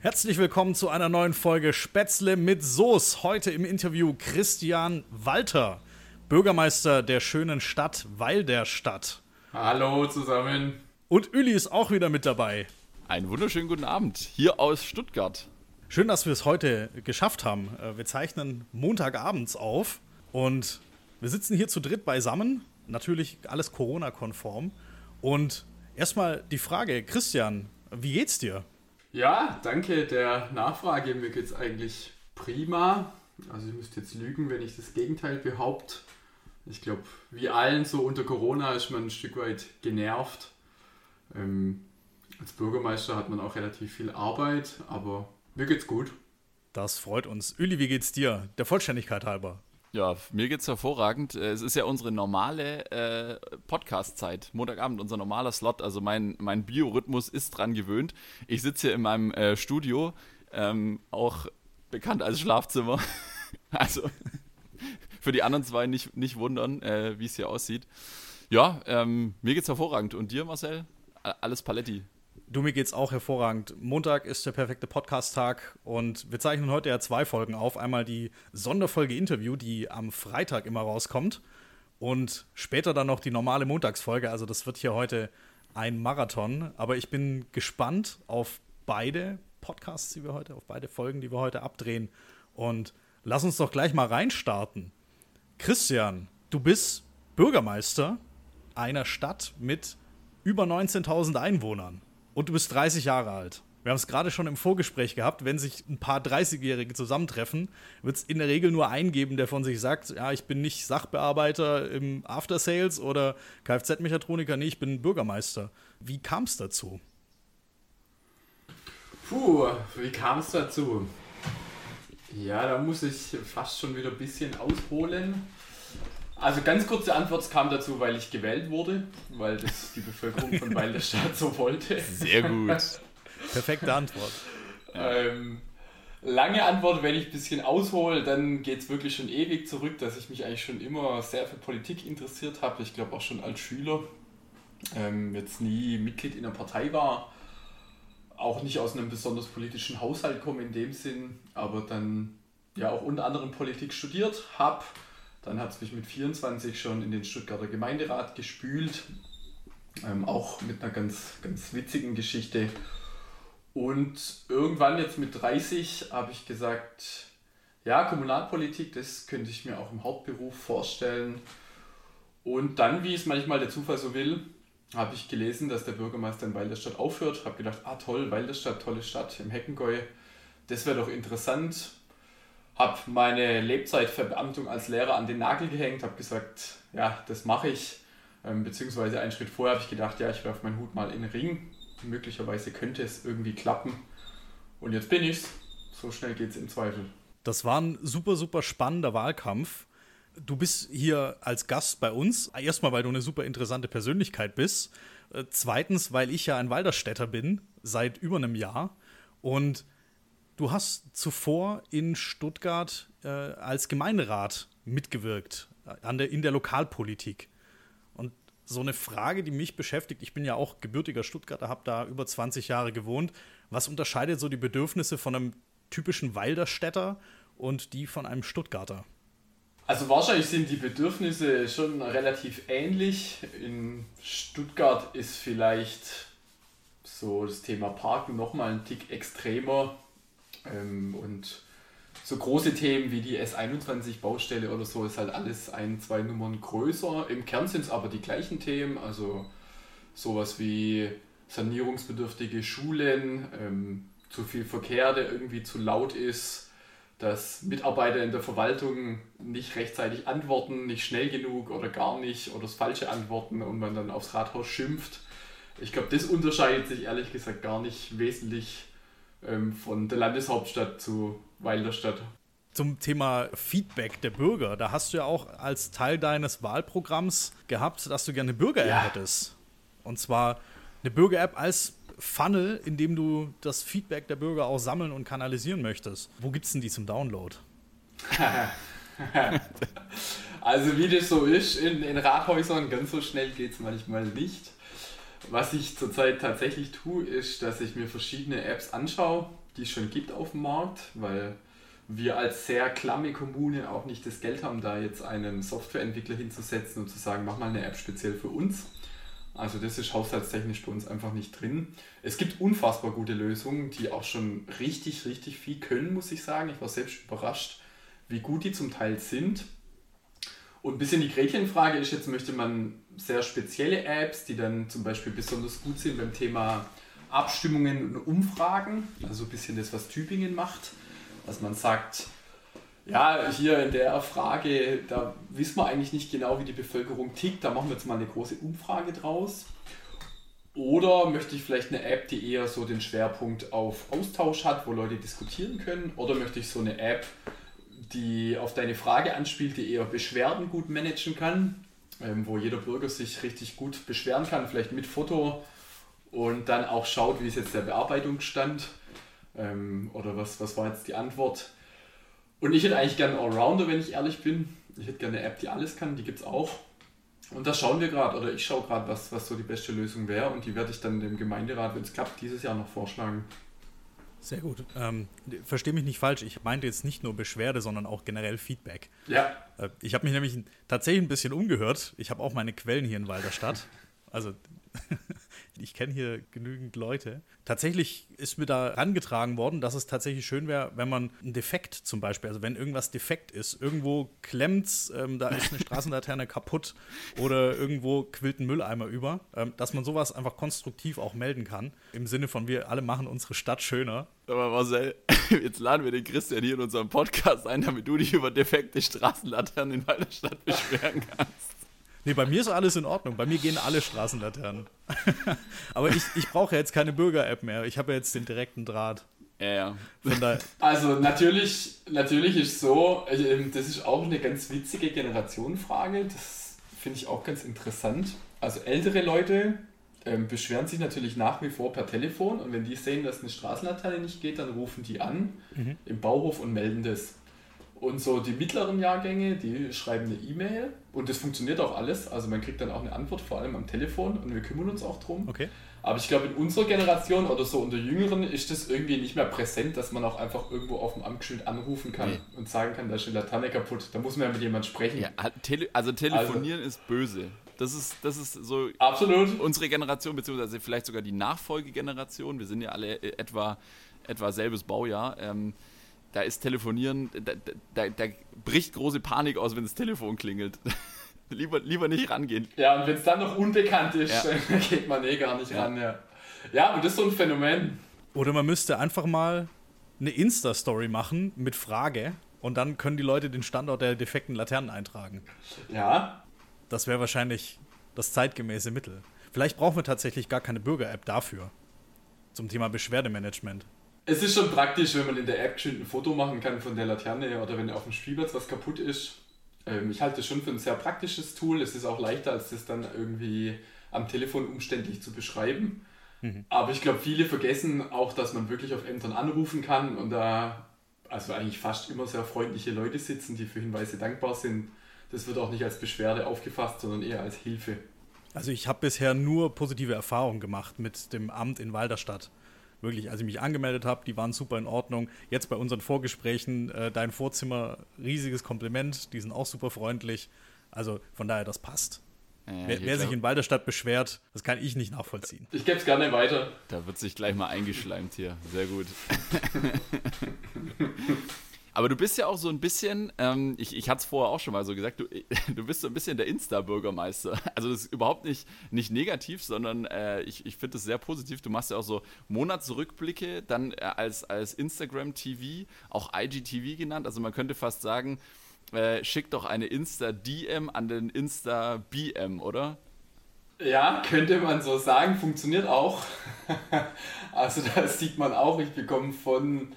Herzlich willkommen zu einer neuen Folge Spätzle mit Soße. Heute im Interview Christian Walter, Bürgermeister der schönen Stadt Weil der Stadt. Hallo zusammen. Und Uli ist auch wieder mit dabei. Einen wunderschönen guten Abend hier aus Stuttgart. Schön, dass wir es heute geschafft haben. Äh, wir zeichnen Montagabends auf und wir sitzen hier zu dritt beisammen. Natürlich alles Corona-konform. Und erstmal die Frage, Christian, wie geht's dir? Ja, danke der Nachfrage. Mir geht's eigentlich prima. Also ich müsste jetzt lügen, wenn ich das Gegenteil behaupte. Ich glaube, wie allen so unter Corona ist man ein Stück weit genervt. Ähm, als Bürgermeister hat man auch relativ viel Arbeit, aber mir geht's gut. Das freut uns. Uli, wie geht's dir? Der Vollständigkeit halber. Ja, mir geht's hervorragend. Äh, es ist ja unsere normale äh, Podcast-Zeit. Montagabend, unser normaler Slot. Also mein, mein Biorhythmus ist dran gewöhnt. Ich sitze hier in meinem äh, Studio, ähm, auch bekannt als Schlafzimmer. also für die anderen zwei nicht, nicht wundern, äh, wie es hier aussieht. Ja, ähm, mir geht's hervorragend. Und dir, Marcel? Alles Paletti. Du, mir geht's auch hervorragend. Montag ist der perfekte Podcast-Tag und wir zeichnen heute ja zwei Folgen auf. Einmal die Sonderfolge Interview, die am Freitag immer rauskommt und später dann noch die normale Montagsfolge. Also das wird hier heute ein Marathon. Aber ich bin gespannt auf beide Podcasts, die wir heute, auf beide Folgen, die wir heute abdrehen. Und lass uns doch gleich mal reinstarten. Christian, du bist Bürgermeister einer Stadt mit über 19.000 Einwohnern und du bist 30 Jahre alt. Wir haben es gerade schon im Vorgespräch gehabt, wenn sich ein paar 30-Jährige zusammentreffen, wird es in der Regel nur einen geben, der von sich sagt, ja, ich bin nicht Sachbearbeiter im After Sales oder Kfz-Mechatroniker, nee, ich bin Bürgermeister. Wie kam es dazu? Puh, wie kam es dazu? Ja, da muss ich fast schon wieder ein bisschen ausholen. Also ganz kurze Antwort, es kam dazu, weil ich gewählt wurde, weil das die Bevölkerung von Weil der Stadt so wollte. Sehr gut. Perfekte Antwort. Ähm, lange Antwort, wenn ich ein bisschen aushole, dann geht es wirklich schon ewig zurück, dass ich mich eigentlich schon immer sehr für Politik interessiert habe. Ich glaube auch schon als Schüler. Ähm, jetzt nie Mitglied in einer Partei war, auch nicht aus einem besonders politischen Haushalt komme in dem Sinn, aber dann ja auch unter anderem Politik studiert habe dann hat es mich mit 24 schon in den Stuttgarter Gemeinderat gespült, ähm, auch mit einer ganz, ganz witzigen Geschichte. Und irgendwann jetzt mit 30 habe ich gesagt, ja, Kommunalpolitik, das könnte ich mir auch im Hauptberuf vorstellen. Und dann, wie es manchmal der Zufall so will, habe ich gelesen, dass der Bürgermeister in Walderstadt aufhört. Habe gedacht, ah toll, Walderstadt, tolle Stadt im Heckengäu. Das wäre doch interessant habe meine Lebzeitverbeamtung als Lehrer an den Nagel gehängt, habe gesagt, ja, das mache ich. Ähm, beziehungsweise einen Schritt vorher habe ich gedacht, ja, ich werfe meinen Hut mal in den Ring. Möglicherweise könnte es irgendwie klappen. Und jetzt bin ich's. So schnell geht es im Zweifel. Das war ein super, super spannender Wahlkampf. Du bist hier als Gast bei uns. Erstmal, weil du eine super interessante Persönlichkeit bist. Äh, zweitens, weil ich ja ein Walderstädter bin, seit über einem Jahr. Und Du hast zuvor in Stuttgart äh, als Gemeinderat mitgewirkt, äh, an der, in der Lokalpolitik. Und so eine Frage, die mich beschäftigt, ich bin ja auch gebürtiger Stuttgarter, habe da über 20 Jahre gewohnt. Was unterscheidet so die Bedürfnisse von einem typischen Walderstädter und die von einem Stuttgarter? Also wahrscheinlich sind die Bedürfnisse schon relativ ähnlich. In Stuttgart ist vielleicht so das Thema Parken nochmal ein Tick extremer ähm, und so große Themen wie die S21-Baustelle oder so ist halt alles ein, zwei Nummern größer. Im Kern sind es aber die gleichen Themen, also sowas wie sanierungsbedürftige Schulen, ähm, zu viel Verkehr, der irgendwie zu laut ist, dass Mitarbeiter in der Verwaltung nicht rechtzeitig antworten, nicht schnell genug oder gar nicht oder das falsche antworten und man dann aufs Rathaus schimpft. Ich glaube, das unterscheidet sich ehrlich gesagt gar nicht wesentlich ähm, von der Landeshauptstadt zu Weilerstadt. Zum Thema Feedback der Bürger, da hast du ja auch als Teil deines Wahlprogramms gehabt, dass du gerne eine Bürger-App ja. hättest. Und zwar eine Bürger-App als Funnel, in dem du das Feedback der Bürger auch sammeln und kanalisieren möchtest. Wo gibt es denn die zum Download? also wie das so ist in, in Rathäusern, ganz so schnell geht es manchmal nicht. Was ich zurzeit tatsächlich tue, ist, dass ich mir verschiedene Apps anschaue, die es schon gibt auf dem Markt, weil wir als sehr klamme Kommune auch nicht das Geld haben, da jetzt einen Softwareentwickler hinzusetzen und zu sagen, mach mal eine App speziell für uns. Also das ist haushaltstechnisch bei uns einfach nicht drin. Es gibt unfassbar gute Lösungen, die auch schon richtig, richtig viel können, muss ich sagen. Ich war selbst überrascht, wie gut die zum Teil sind. Und ein bisschen die Gretchenfrage ist jetzt, möchte man sehr spezielle Apps, die dann zum Beispiel besonders gut sind beim Thema Abstimmungen und Umfragen, also ein bisschen das, was Tübingen macht, dass man sagt, ja, hier in der Frage, da wissen wir eigentlich nicht genau, wie die Bevölkerung tickt, da machen wir jetzt mal eine große Umfrage draus. Oder möchte ich vielleicht eine App, die eher so den Schwerpunkt auf Austausch hat, wo Leute diskutieren können? Oder möchte ich so eine App, die auf deine Frage anspielt, die eher Beschwerden gut managen kann, ähm, wo jeder Bürger sich richtig gut beschweren kann, vielleicht mit Foto und dann auch schaut, wie ist jetzt der Bearbeitungsstand ähm, oder was, was war jetzt die Antwort. Und ich hätte eigentlich gerne einen Allrounder, wenn ich ehrlich bin. Ich hätte gerne eine App, die alles kann, die gibt es auch. Und da schauen wir gerade, oder ich schaue gerade, was, was so die beste Lösung wäre und die werde ich dann dem Gemeinderat, wenn es klappt, dieses Jahr noch vorschlagen. Sehr gut. Ähm, Verstehe mich nicht falsch, ich meinte jetzt nicht nur Beschwerde, sondern auch generell Feedback. Ja. Äh, ich habe mich nämlich tatsächlich ein bisschen umgehört. Ich habe auch meine Quellen hier in Walderstadt. Also ich kenne hier genügend Leute. Tatsächlich ist mir da herangetragen worden, dass es tatsächlich schön wäre, wenn man einen Defekt zum Beispiel, also wenn irgendwas defekt ist, irgendwo klemmt's, ähm, da ist eine Straßenlaterne kaputt oder irgendwo quillt ein Mülleimer über, ähm, dass man sowas einfach konstruktiv auch melden kann. Im Sinne von, wir alle machen unsere Stadt schöner. Aber Marcel, jetzt laden wir den Christian hier in unserem Podcast ein, damit du dich über defekte Straßenlaternen in meiner Stadt beschweren kannst. Nee, bei mir ist alles in Ordnung. Bei mir gehen alle Straßenlaternen. Aber ich, ich brauche ja jetzt keine Bürger-App mehr. Ich habe ja jetzt den direkten Draht. Ja, ja. Also natürlich, natürlich ist so, ähm, das ist auch eine ganz witzige Generationenfrage. Das finde ich auch ganz interessant. Also ältere Leute ähm, beschweren sich natürlich nach wie vor per Telefon und wenn die sehen, dass eine Straßenlaterne nicht geht, dann rufen die an mhm. im Bauhof und melden das. Und so die mittleren Jahrgänge, die schreiben eine E-Mail und das funktioniert auch alles. Also man kriegt dann auch eine Antwort, vor allem am Telefon und wir kümmern uns auch drum. Okay. Aber ich glaube, in unserer Generation oder so unter Jüngeren ist das irgendwie nicht mehr präsent, dass man auch einfach irgendwo auf dem Amtsschild anrufen kann nee. und sagen kann, da ist eine Laterne kaputt. Da muss man ja mit jemandem sprechen. Ja, tele also telefonieren also, ist böse. Das ist, das ist so absolut. unsere Generation, beziehungsweise vielleicht sogar die Nachfolgegeneration. Wir sind ja alle etwa, etwa selbes Baujahr. Ähm, da ist Telefonieren, da, da, da bricht große Panik aus, wenn das Telefon klingelt. lieber, lieber nicht rangehen. Ja, und wenn es dann noch unbekannt ist, ja. geht man eh gar nicht ja. ran. Ja. ja, und das ist so ein Phänomen. Oder man müsste einfach mal eine Insta-Story machen mit Frage und dann können die Leute den Standort der defekten Laternen eintragen. Ja. Das wäre wahrscheinlich das zeitgemäße Mittel. Vielleicht brauchen wir tatsächlich gar keine Bürger-App dafür. Zum Thema Beschwerdemanagement. Es ist schon praktisch, wenn man in der App ein Foto machen kann von der Laterne oder wenn auf dem Spielplatz was kaputt ist. Ähm, ich halte es schon für ein sehr praktisches Tool. Es ist auch leichter, als das dann irgendwie am Telefon umständlich zu beschreiben. Mhm. Aber ich glaube, viele vergessen auch, dass man wirklich auf Ämtern anrufen kann und da also eigentlich fast immer sehr freundliche Leute sitzen, die für Hinweise dankbar sind. Das wird auch nicht als Beschwerde aufgefasst, sondern eher als Hilfe. Also ich habe bisher nur positive Erfahrungen gemacht mit dem Amt in Walderstadt wirklich, als ich mich angemeldet habe, die waren super in Ordnung. Jetzt bei unseren Vorgesprächen, äh, dein Vorzimmer, riesiges Kompliment, die sind auch super freundlich. Also von daher, das passt. Ja, wer, wer sich in Balderstadt beschwert, das kann ich nicht nachvollziehen. Ich gebe es gerne weiter. Da wird sich gleich mal eingeschleimt hier. Sehr gut. Aber du bist ja auch so ein bisschen, ähm, ich, ich hatte es vorher auch schon mal so gesagt, du, du bist so ein bisschen der Insta-Bürgermeister. Also das ist überhaupt nicht, nicht negativ, sondern äh, ich, ich finde es sehr positiv. Du machst ja auch so Monatsrückblicke, dann äh, als, als Instagram-TV, auch IGTV genannt. Also man könnte fast sagen, äh, schick doch eine Insta-DM an den Insta-BM, oder? Ja, könnte man so sagen, funktioniert auch. also das sieht man auch, ich bekomme von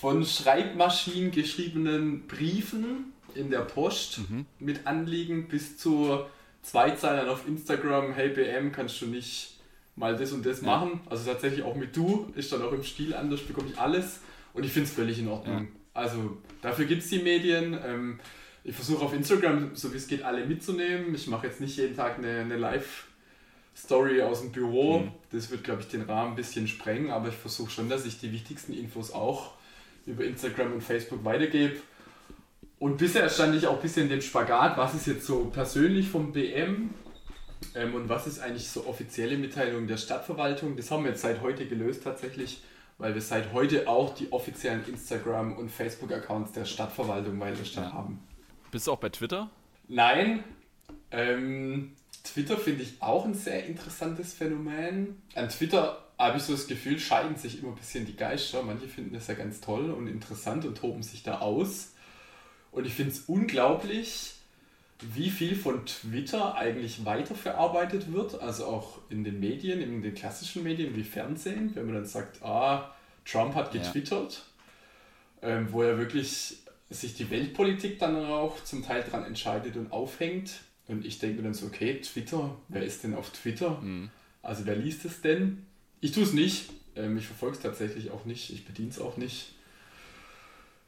von Schreibmaschinen geschriebenen Briefen in der Post mhm. mit Anliegen bis zu Zweizeilern auf Instagram, hey BM, kannst du nicht mal das und das ja. machen? Also tatsächlich auch mit du, ist dann auch im Stil anders, bekomme ich alles und ich finde es völlig in Ordnung. Ja. Also dafür gibt es die Medien. Ähm, ich versuche auf Instagram, so wie es geht, alle mitzunehmen. Ich mache jetzt nicht jeden Tag eine, eine Live- Story aus dem Büro. Mhm. Das wird, glaube ich, den Rahmen ein bisschen sprengen, aber ich versuche schon, dass ich die wichtigsten Infos auch über Instagram und Facebook weitergebe. Und bisher stand ich auch ein bisschen in dem Spagat, was ist jetzt so persönlich vom BM ähm, und was ist eigentlich so offizielle Mitteilung der Stadtverwaltung. Das haben wir jetzt seit heute gelöst tatsächlich, weil wir seit heute auch die offiziellen Instagram- und Facebook-Accounts der Stadtverwaltung weiter ja. haben. Bist du auch bei Twitter? Nein. Ähm, Twitter finde ich auch ein sehr interessantes Phänomen. An Twitter habe ich so das Gefühl, scheiden sich immer ein bisschen die Geister. Manche finden das ja ganz toll und interessant und toben sich da aus. Und ich finde es unglaublich, wie viel von Twitter eigentlich weiterverarbeitet wird, also auch in den Medien, in den klassischen Medien wie Fernsehen, wenn man dann sagt, ah, Trump hat getwittert, ja. ähm, wo er wirklich sich die Weltpolitik dann auch zum Teil dran entscheidet und aufhängt. Und ich denke mir dann so, okay, Twitter, wer ist denn auf Twitter? Mhm. Also wer liest es denn? Ich tue es nicht. Ähm, ich verfolge es tatsächlich auch nicht. Ich bediene es auch nicht.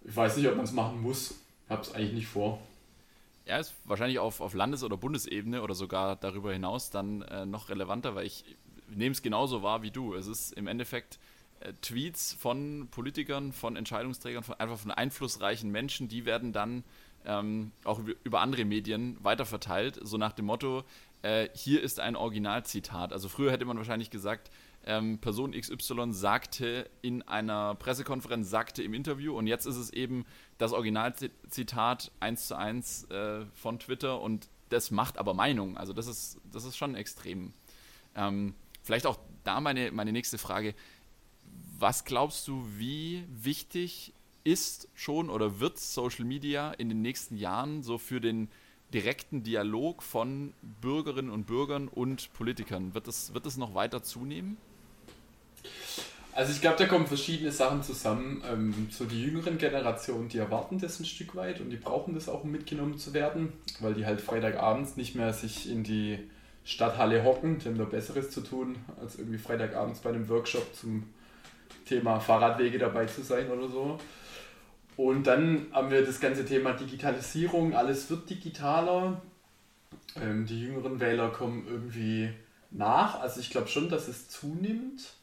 Ich weiß nicht, ob man es machen muss. Habe es eigentlich nicht vor. Ja, ist wahrscheinlich auf, auf Landes- oder Bundesebene oder sogar darüber hinaus dann äh, noch relevanter, weil ich nehme es genauso wahr wie du. Es ist im Endeffekt äh, Tweets von Politikern, von Entscheidungsträgern, von, einfach von einflussreichen Menschen, die werden dann ähm, auch über andere Medien weiterverteilt, so nach dem Motto, äh, hier ist ein Originalzitat. Also früher hätte man wahrscheinlich gesagt, ähm, Person XY sagte in einer Pressekonferenz, sagte im Interview und jetzt ist es eben das Originalzitat eins zu eins äh, von Twitter und das macht aber Meinung. Also das ist, das ist schon extrem. Ähm, vielleicht auch da meine, meine nächste Frage. Was glaubst du, wie wichtig ist schon oder wird Social Media in den nächsten Jahren so für den direkten Dialog von Bürgerinnen und Bürgern und Politikern? Wird das, wird das noch weiter zunehmen? Also ich glaube, da kommen verschiedene Sachen zusammen. Ähm, so die jüngeren Generationen, die erwarten das ein Stück weit und die brauchen das auch, um mitgenommen zu werden, weil die halt Freitagabends nicht mehr sich in die Stadthalle hocken, die haben da Besseres zu tun, als irgendwie Freitagabends bei einem Workshop zum Thema Fahrradwege dabei zu sein oder so. Und dann haben wir das ganze Thema Digitalisierung, alles wird digitaler. Ähm, die jüngeren Wähler kommen irgendwie nach. Also ich glaube schon, dass es zunimmt.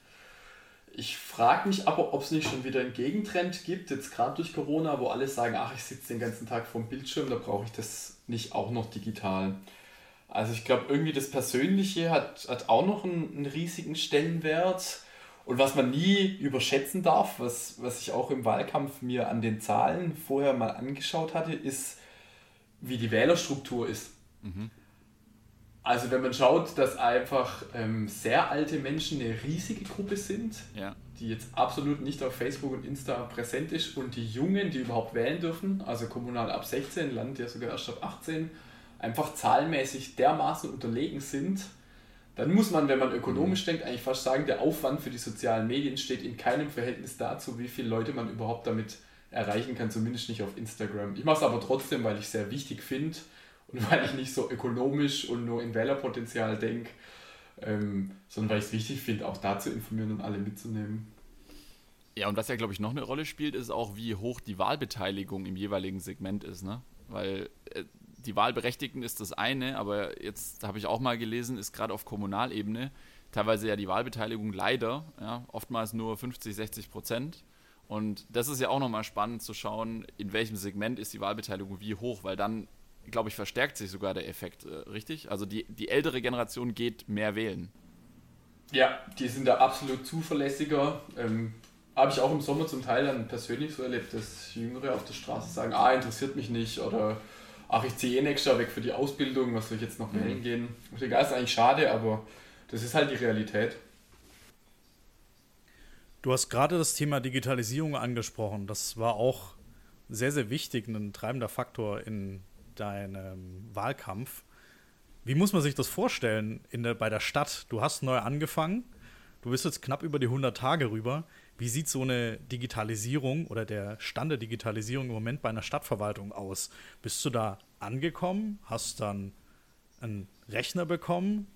Ich frage mich aber, ob es nicht schon wieder einen Gegentrend gibt, jetzt gerade durch Corona, wo alle sagen, ach, ich sitze den ganzen Tag vorm Bildschirm, da brauche ich das nicht auch noch digital. Also ich glaube, irgendwie das Persönliche hat, hat auch noch einen, einen, riesigen Stellenwert. Und was man nie überschätzen darf, was, was ich auch im Wahlkampf mir an den Zahlen vorher mal angeschaut hatte, ist, wie die Wählerstruktur ist. Mhm. Also wenn man schaut, dass einfach ähm, sehr alte Menschen eine riesige Gruppe sind, ja. die jetzt absolut nicht auf Facebook und Insta präsent ist und die Jungen, die überhaupt wählen dürfen, also kommunal ab 16, Land ja sogar erst ab 18, einfach zahlenmäßig dermaßen unterlegen sind, dann muss man, wenn man ökonomisch mhm. denkt, eigentlich fast sagen, der Aufwand für die sozialen Medien steht in keinem Verhältnis dazu, wie viele Leute man überhaupt damit erreichen kann, zumindest nicht auf Instagram. Ich mache es aber trotzdem, weil ich es sehr wichtig finde und weil ich nicht so ökonomisch und nur in Wählerpotenzial denke, ähm, sondern weil ich es wichtig finde, auch da zu informieren und alle mitzunehmen. Ja, und was ja, glaube ich, noch eine Rolle spielt, ist auch, wie hoch die Wahlbeteiligung im jeweiligen Segment ist, ne? Weil äh, die Wahlberechtigten ist das eine, aber jetzt habe ich auch mal gelesen, ist gerade auf Kommunalebene teilweise ja die Wahlbeteiligung leider, ja, oftmals nur 50, 60 Prozent. Und das ist ja auch nochmal spannend zu schauen, in welchem Segment ist die Wahlbeteiligung wie hoch, weil dann glaube ich, verstärkt sich sogar der Effekt, äh, richtig? Also die, die ältere Generation geht mehr wählen. Ja, die sind da absolut zuverlässiger. Ähm, Habe ich auch im Sommer zum Teil dann persönlich so erlebt, dass Jüngere auf der Straße sagen, ah, interessiert mich nicht oder ach, ich ziehe eh nächstes Jahr weg für die Ausbildung, was soll ich jetzt noch mhm. wählen gehen? Und egal, ist eigentlich schade, aber das ist halt die Realität. Du hast gerade das Thema Digitalisierung angesprochen. Das war auch sehr, sehr wichtig, ein treibender Faktor in deinem Wahlkampf. Wie muss man sich das vorstellen in der, bei der Stadt? Du hast neu angefangen, du bist jetzt knapp über die 100 Tage rüber. Wie sieht so eine Digitalisierung oder der Stand der Digitalisierung im Moment bei einer Stadtverwaltung aus? Bist du da angekommen? Hast dann einen Rechner bekommen?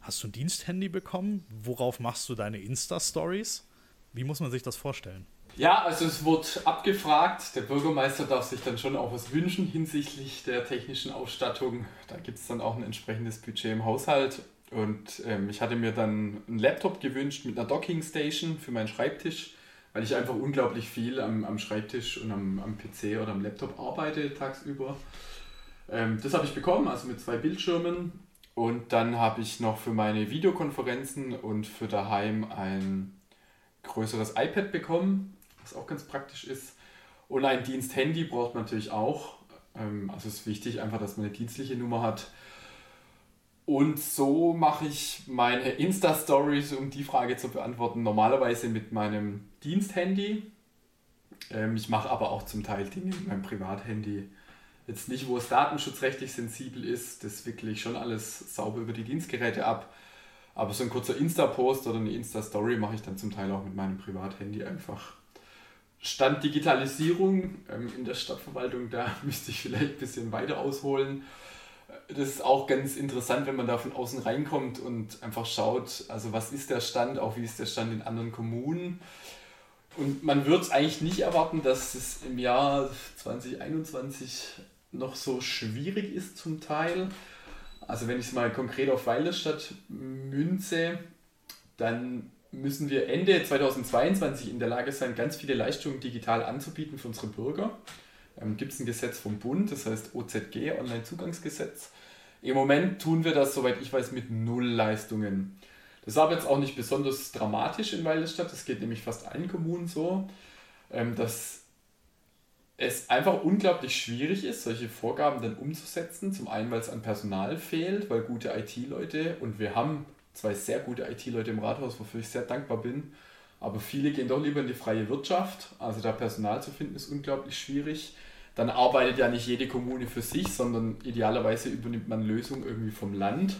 Hast du ein Diensthandy bekommen? Worauf machst du deine Insta-Stories? Wie muss man sich das vorstellen? Ja, also es wird abgefragt. Der Bürgermeister darf sich dann schon auch was wünschen hinsichtlich der technischen Ausstattung. Da gibt es dann auch ein entsprechendes Budget im Haushalt. Und ähm, ich hatte mir dann einen Laptop gewünscht mit einer Docking Station für meinen Schreibtisch, weil ich einfach unglaublich viel am, am Schreibtisch und am, am PC oder am Laptop arbeite tagsüber. Ähm, das habe ich bekommen, also mit zwei Bildschirmen. Und dann habe ich noch für meine Videokonferenzen und für daheim ein größeres iPad bekommen, was auch ganz praktisch ist. Und ein Diensthandy braucht man natürlich auch. Ähm, also es ist wichtig einfach, dass man eine dienstliche Nummer hat. Und so mache ich meine Insta-Stories, um die Frage zu beantworten, normalerweise mit meinem Diensthandy. Ähm, ich mache aber auch zum Teil Dinge mit meinem Privathandy. Jetzt nicht, wo es datenschutzrechtlich sensibel ist, das wickle ich schon alles sauber über die Dienstgeräte ab. Aber so ein kurzer Insta-Post oder eine Insta-Story mache ich dann zum Teil auch mit meinem Privathandy einfach. Stand Digitalisierung ähm, in der Stadtverwaltung, da müsste ich vielleicht ein bisschen weiter ausholen. Das ist auch ganz interessant, wenn man da von außen reinkommt und einfach schaut, also was ist der Stand, auch wie ist der Stand in anderen Kommunen. Und man wird es eigentlich nicht erwarten, dass es im Jahr 2021 noch so schwierig ist zum Teil. Also wenn ich es mal konkret auf Weilerstadt münze, dann müssen wir Ende 2022 in der Lage sein, ganz viele Leistungen digital anzubieten für unsere Bürger. Ähm, Gibt es ein Gesetz vom Bund, das heißt OZG, Online-Zugangsgesetz. Im Moment tun wir das, soweit ich weiß, mit null Leistungen. Das ist aber jetzt auch nicht besonders dramatisch in Weilerstadt, das geht nämlich fast allen Kommunen so, ähm, dass es einfach unglaublich schwierig ist, solche Vorgaben dann umzusetzen. Zum einen, weil es an Personal fehlt, weil gute IT-Leute, und wir haben zwei sehr gute IT-Leute im Rathaus, wofür ich sehr dankbar bin, aber viele gehen doch lieber in die freie Wirtschaft. Also da Personal zu finden ist unglaublich schwierig. Dann arbeitet ja nicht jede Kommune für sich, sondern idealerweise übernimmt man Lösungen irgendwie vom Land.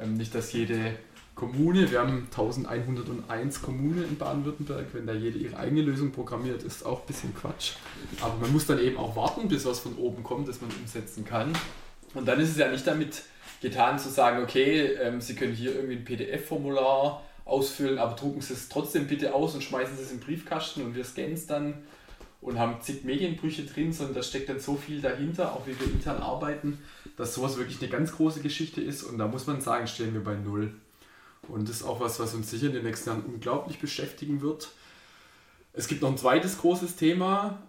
Ähm, nicht, dass jede Kommune, wir haben 1101 Kommunen in Baden-Württemberg, wenn da jede ihre eigene Lösung programmiert, ist auch ein bisschen Quatsch. Aber man muss dann eben auch warten, bis was von oben kommt, das man umsetzen kann. Und dann ist es ja nicht damit getan zu sagen, okay, ähm, Sie können hier irgendwie ein PDF-Formular ausfüllen, aber drucken Sie es trotzdem bitte aus und schmeißen Sie es in den Briefkasten und wir scannen es dann und haben zig Medienbrüche drin, sondern da steckt dann so viel dahinter, auch wie wir intern arbeiten, dass sowas wirklich eine ganz große Geschichte ist und da muss man sagen, stehen wir bei Null. Und das ist auch was, was uns sicher in den nächsten Jahren unglaublich beschäftigen wird. Es gibt noch ein zweites großes Thema,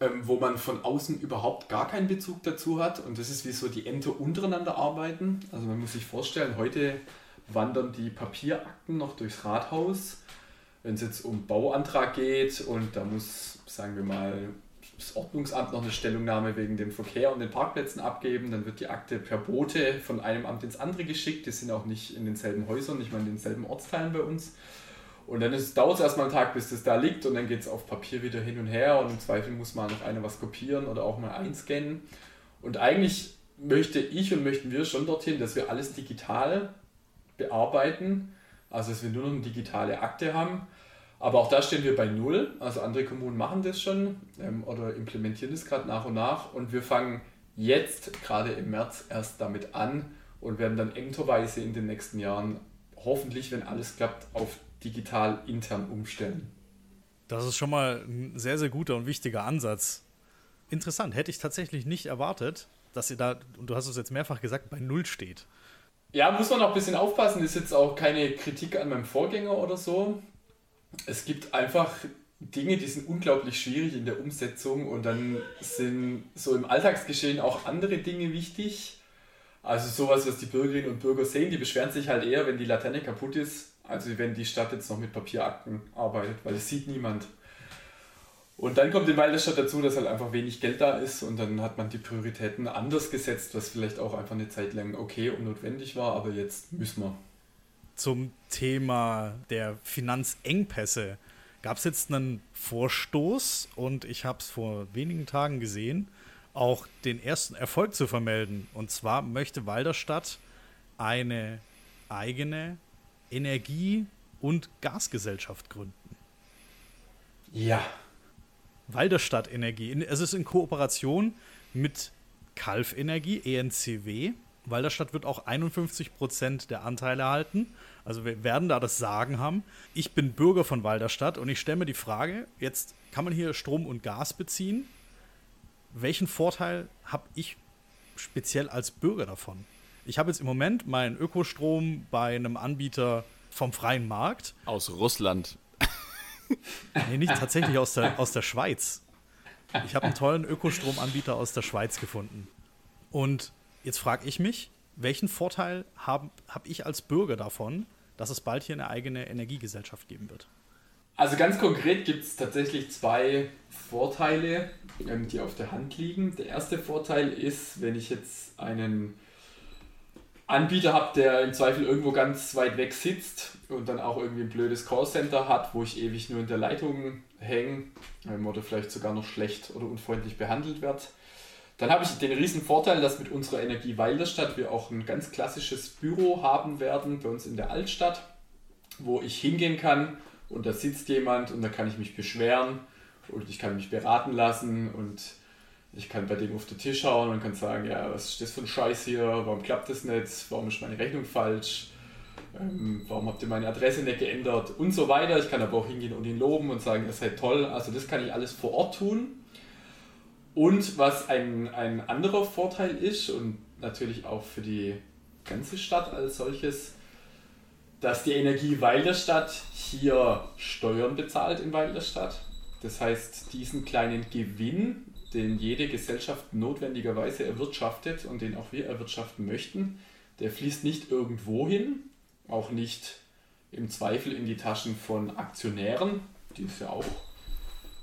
ähm, wo man von außen überhaupt gar keinen Bezug dazu hat. Und das ist, wie so die Ämter untereinander arbeiten. Also man muss sich vorstellen, heute wandern die Papierakten noch durchs Rathaus. Wenn es jetzt um Bauantrag geht und da muss, sagen wir mal, das Ordnungsamt noch eine Stellungnahme wegen dem Verkehr und den Parkplätzen abgeben. Dann wird die Akte per Bote von einem Amt ins andere geschickt. Die sind auch nicht in denselben Häusern, nicht mal in denselben Ortsteilen bei uns. Und dann dauert es erstmal einen Tag, bis das da liegt und dann geht es auf Papier wieder hin und her und im Zweifel muss mal noch einer was kopieren oder auch mal einscannen. Und eigentlich möchte ich und möchten wir schon dorthin, dass wir alles digital bearbeiten, also dass wir nur noch eine digitale Akte haben aber auch da stehen wir bei Null. Also andere Kommunen machen das schon ähm, oder implementieren das gerade nach und nach. Und wir fangen jetzt gerade im März erst damit an und werden dann ämterweise in den nächsten Jahren hoffentlich, wenn alles klappt, auf digital intern umstellen. Das ist schon mal ein sehr, sehr guter und wichtiger Ansatz. Interessant, hätte ich tatsächlich nicht erwartet, dass ihr da, und du hast es jetzt mehrfach gesagt, bei Null steht. Ja, muss man auch ein bisschen aufpassen. Ist jetzt auch keine Kritik an meinem Vorgänger oder so es gibt einfach Dinge, die sind unglaublich schwierig in der Umsetzung und dann sind so im Alltagsgeschehen auch andere Dinge wichtig. Also sowas, was die Bürgerinnen und Bürger sehen, die beschweren sich halt eher, wenn die Laterne kaputt ist, also wenn die Stadt jetzt noch mit Papierakten arbeitet, weil es sieht niemand. Und dann kommt in Walderstadt dazu, dass halt einfach wenig Geld da ist und dann hat man die Prioritäten anders gesetzt, was vielleicht auch einfach eine Zeit lang okay und notwendig war, aber jetzt müssen wir zum Thema der Finanzengpässe gab es jetzt einen Vorstoß und ich habe es vor wenigen Tagen gesehen, auch den ersten Erfolg zu vermelden. Und zwar möchte Walderstadt eine eigene Energie- und Gasgesellschaft gründen. Ja. Walderstadt Energie. Es ist in Kooperation mit Kalf Energie, ENCW. Walderstadt wird auch 51 Prozent der Anteile erhalten also wir werden da das Sagen haben. Ich bin Bürger von Walderstadt und ich stelle mir die Frage, jetzt kann man hier Strom und Gas beziehen. Welchen Vorteil habe ich speziell als Bürger davon? Ich habe jetzt im Moment meinen Ökostrom bei einem Anbieter vom freien Markt. Aus Russland. Nee, nicht tatsächlich aus der, aus der Schweiz. Ich habe einen tollen Ökostromanbieter aus der Schweiz gefunden. Und jetzt frage ich mich, welchen Vorteil habe hab ich als Bürger davon, dass es bald hier eine eigene Energiegesellschaft geben wird? Also ganz konkret gibt es tatsächlich zwei Vorteile, ähm, die auf der Hand liegen. Der erste Vorteil ist, wenn ich jetzt einen Anbieter habe, der im Zweifel irgendwo ganz weit weg sitzt und dann auch irgendwie ein blödes Callcenter hat, wo ich ewig nur in der Leitung hänge ähm, oder vielleicht sogar noch schlecht oder unfreundlich behandelt werde, dann habe ich den riesen Vorteil, dass mit unserer Energie Walderstadt wir auch ein ganz klassisches Büro haben werden bei uns in der Altstadt, wo ich hingehen kann und da sitzt jemand und da kann ich mich beschweren und ich kann mich beraten lassen und ich kann bei dem auf den Tisch schauen und kann sagen, ja, was ist das für ein Scheiß hier, warum klappt das nicht, warum ist meine Rechnung falsch, ähm, warum habt ihr meine Adresse nicht geändert und so weiter. Ich kann aber auch hingehen und ihn loben und sagen, ihr seid toll. Also das kann ich alles vor Ort tun. Und was ein, ein anderer Vorteil ist und natürlich auch für die ganze Stadt als solches, dass die Energie Weilerstadt hier Steuern bezahlt in Weilerstadt. Das heißt, diesen kleinen Gewinn, den jede Gesellschaft notwendigerweise erwirtschaftet und den auch wir erwirtschaften möchten, der fließt nicht irgendwo hin, auch nicht im Zweifel in die Taschen von Aktionären, die es ja auch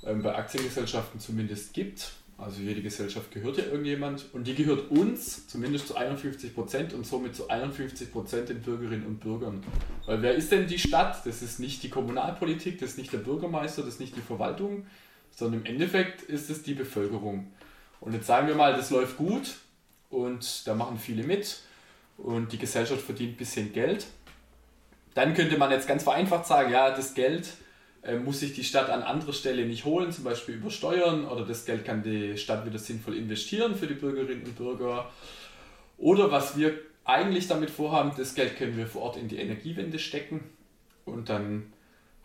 ähm, bei Aktiengesellschaften zumindest gibt. Also jede Gesellschaft gehört ja irgendjemand und die gehört uns zumindest zu 51 Prozent und somit zu 51 Prozent den Bürgerinnen und Bürgern. Weil wer ist denn die Stadt? Das ist nicht die Kommunalpolitik, das ist nicht der Bürgermeister, das ist nicht die Verwaltung, sondern im Endeffekt ist es die Bevölkerung. Und jetzt sagen wir mal, das läuft gut und da machen viele mit und die Gesellschaft verdient ein bisschen Geld. Dann könnte man jetzt ganz vereinfacht sagen, ja, das Geld äh, muss sich die Stadt an anderer Stelle nicht holen, zum Beispiel über Steuern oder das Geld kann die Stadt wieder sinnvoll investieren für die Bürgerinnen und Bürger. Oder was wir eigentlich damit vorhaben, das Geld können wir vor Ort in die Energiewende stecken und dann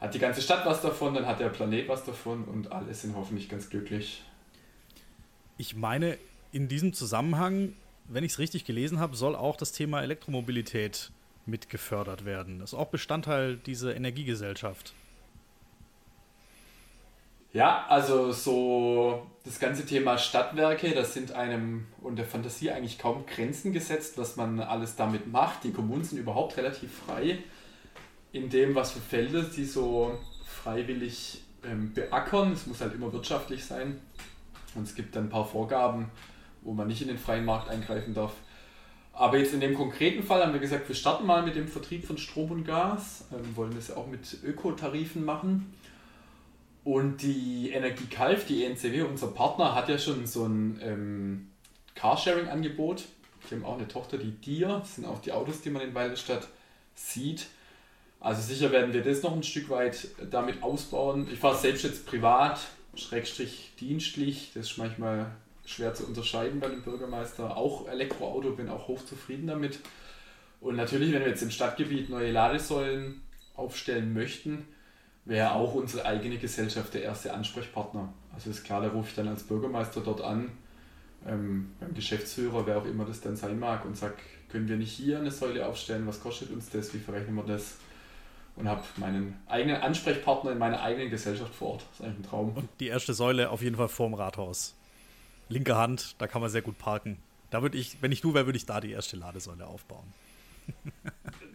hat die ganze Stadt was davon, dann hat der Planet was davon und alle sind hoffentlich ganz glücklich. Ich meine, in diesem Zusammenhang, wenn ich es richtig gelesen habe, soll auch das Thema Elektromobilität mit gefördert werden. Das ist auch Bestandteil dieser Energiegesellschaft. Ja, also so das ganze Thema Stadtwerke, das sind einem und der Fantasie eigentlich kaum Grenzen gesetzt, was man alles damit macht. Die Kommunen sind überhaupt relativ frei in dem, was für Felder sie so freiwillig ähm, beackern. Es muss halt immer wirtschaftlich sein. Und es gibt dann ein paar Vorgaben, wo man nicht in den freien Markt eingreifen darf. Aber jetzt in dem konkreten Fall haben wir gesagt, wir starten mal mit dem Vertrieb von Strom und Gas, ähm, wollen das ja auch mit Ökotarifen machen. Und die Energie Kalf, die ENCW, unser Partner, hat ja schon so ein ähm, Carsharing-Angebot. Die haben auch eine Tochter, die DIR, das sind auch die Autos, die man in Weilestadt sieht. Also sicher werden wir das noch ein Stück weit damit ausbauen. Ich fahre selbst jetzt privat, schrägstrich dienstlich. Das ist manchmal schwer zu unterscheiden bei dem Bürgermeister. Auch Elektroauto, bin auch hochzufrieden damit. Und natürlich, wenn wir jetzt im Stadtgebiet neue Ladesäulen aufstellen möchten, wäre auch unsere eigene Gesellschaft der erste Ansprechpartner. Also ist klar, da rufe ich dann als Bürgermeister dort an, ähm, beim Geschäftsführer, wer auch immer das dann sein mag, und sage, können wir nicht hier eine Säule aufstellen, was kostet uns das, wie verrechnen wir das? Und habe meinen eigenen Ansprechpartner in meiner eigenen Gesellschaft vor Ort. Das ist eigentlich ein Traum. Und die erste Säule auf jeden Fall vorm Rathaus. Linke Hand, da kann man sehr gut parken. Da würde ich, wenn ich du wäre, würde ich da die erste Ladesäule aufbauen.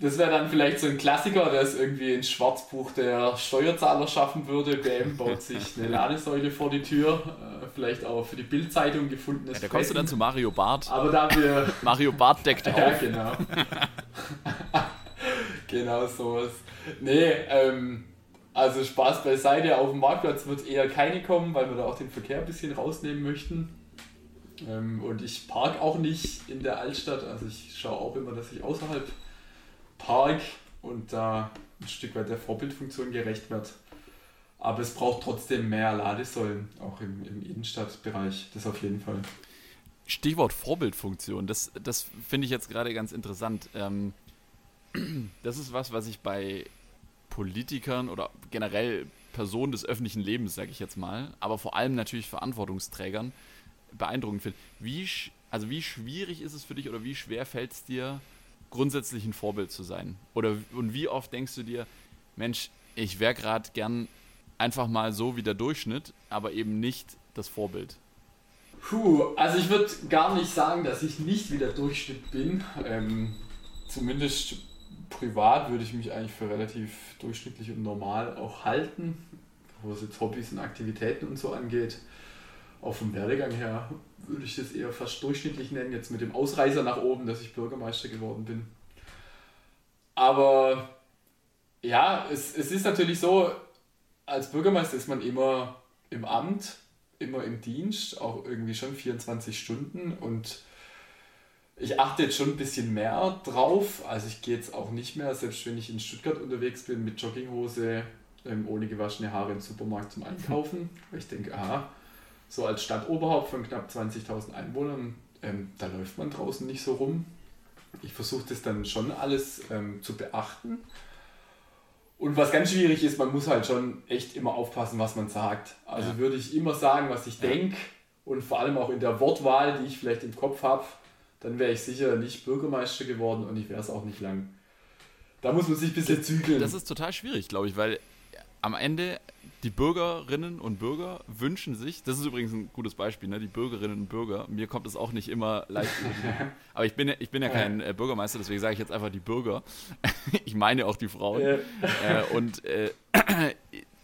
Das wäre dann vielleicht so ein Klassiker, der es irgendwie ins Schwarzbuch der Steuerzahler schaffen würde. BM baut sich eine Ladesäule vor die Tür, äh, vielleicht auch für die Bildzeitung gefundenes. Ja, da kommst du dann zu Mario Barth. Aber da wir. Mario Barth deckt auf. Ja, genau. genau sowas. Nee, ähm, also Spaß beiseite. Auf dem Marktplatz wird eher keine kommen, weil wir da auch den Verkehr ein bisschen rausnehmen möchten. Ähm, und ich park auch nicht in der Altstadt. Also ich schaue auch immer, dass ich außerhalb park und da ein Stück weit der Vorbildfunktion gerecht wird. Aber es braucht trotzdem mehr Ladesäulen, auch im, im Innenstadtbereich. Das auf jeden Fall. Stichwort Vorbildfunktion, das, das finde ich jetzt gerade ganz interessant. Ähm, das ist was, was ich bei Politikern oder generell Personen des öffentlichen Lebens, sage ich jetzt mal, aber vor allem natürlich Verantwortungsträgern beeindruckend finde. Wie, also wie schwierig ist es für dich oder wie schwer fällt es dir, grundsätzlich ein Vorbild zu sein? Oder und wie oft denkst du dir, Mensch, ich wäre gerade gern einfach mal so wie der Durchschnitt, aber eben nicht das Vorbild? Puh, also ich würde gar nicht sagen, dass ich nicht wie der Durchschnitt bin. Ähm, zumindest privat würde ich mich eigentlich für relativ durchschnittlich und normal auch halten, wo es jetzt Hobbys und Aktivitäten und so angeht. Auch vom Werdegang her würde ich das eher fast durchschnittlich nennen, jetzt mit dem Ausreißer nach oben, dass ich Bürgermeister geworden bin. Aber ja, es, es ist natürlich so, als Bürgermeister ist man immer im Amt, immer im Dienst, auch irgendwie schon 24 Stunden und ich achte jetzt schon ein bisschen mehr drauf. Also ich gehe jetzt auch nicht mehr, selbst wenn ich in Stuttgart unterwegs bin, mit Jogginghose, ähm, ohne gewaschene Haare im Supermarkt zum Einkaufen. Weil ich denke, aha, so als Stadtoberhaupt von knapp 20.000 Einwohnern, ähm, da läuft man draußen nicht so rum. Ich versuche das dann schon alles ähm, zu beachten. Und was ganz schwierig ist, man muss halt schon echt immer aufpassen, was man sagt. Also ja. würde ich immer sagen, was ich ja. denke und vor allem auch in der Wortwahl, die ich vielleicht im Kopf habe, dann wäre ich sicher nicht Bürgermeister geworden und ich wäre es auch nicht lang. Da muss man sich ein bisschen zügeln. Das ist total schwierig, glaube ich, weil am Ende die Bürgerinnen und Bürger wünschen sich, das ist übrigens ein gutes Beispiel, ne? die Bürgerinnen und Bürger, mir kommt es auch nicht immer leicht aber ich bin, ich bin ja kein äh, Bürgermeister, deswegen sage ich jetzt einfach die Bürger. ich meine auch die Frauen. Äh, und äh,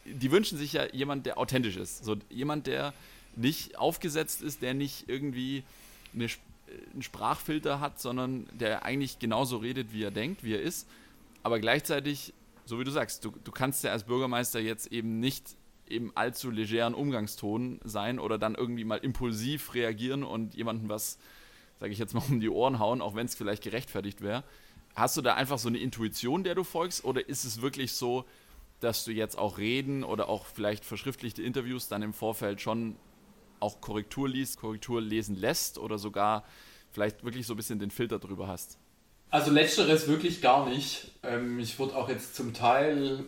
die wünschen sich ja jemand, der authentisch ist. So jemand, der nicht aufgesetzt ist, der nicht irgendwie eine, einen Sprachfilter hat, sondern der eigentlich genauso redet, wie er denkt, wie er ist, aber gleichzeitig so wie du sagst, du, du kannst ja als Bürgermeister jetzt eben nicht im allzu legeren Umgangston sein oder dann irgendwie mal impulsiv reagieren und jemandem was, sage ich jetzt mal, um die Ohren hauen, auch wenn es vielleicht gerechtfertigt wäre. Hast du da einfach so eine Intuition, der du folgst, oder ist es wirklich so, dass du jetzt auch Reden oder auch vielleicht verschriftlichte Interviews dann im Vorfeld schon auch Korrektur liest, Korrektur lesen lässt oder sogar vielleicht wirklich so ein bisschen den Filter drüber hast? Also letzteres wirklich gar nicht. Ähm, ich wurde auch jetzt zum Teil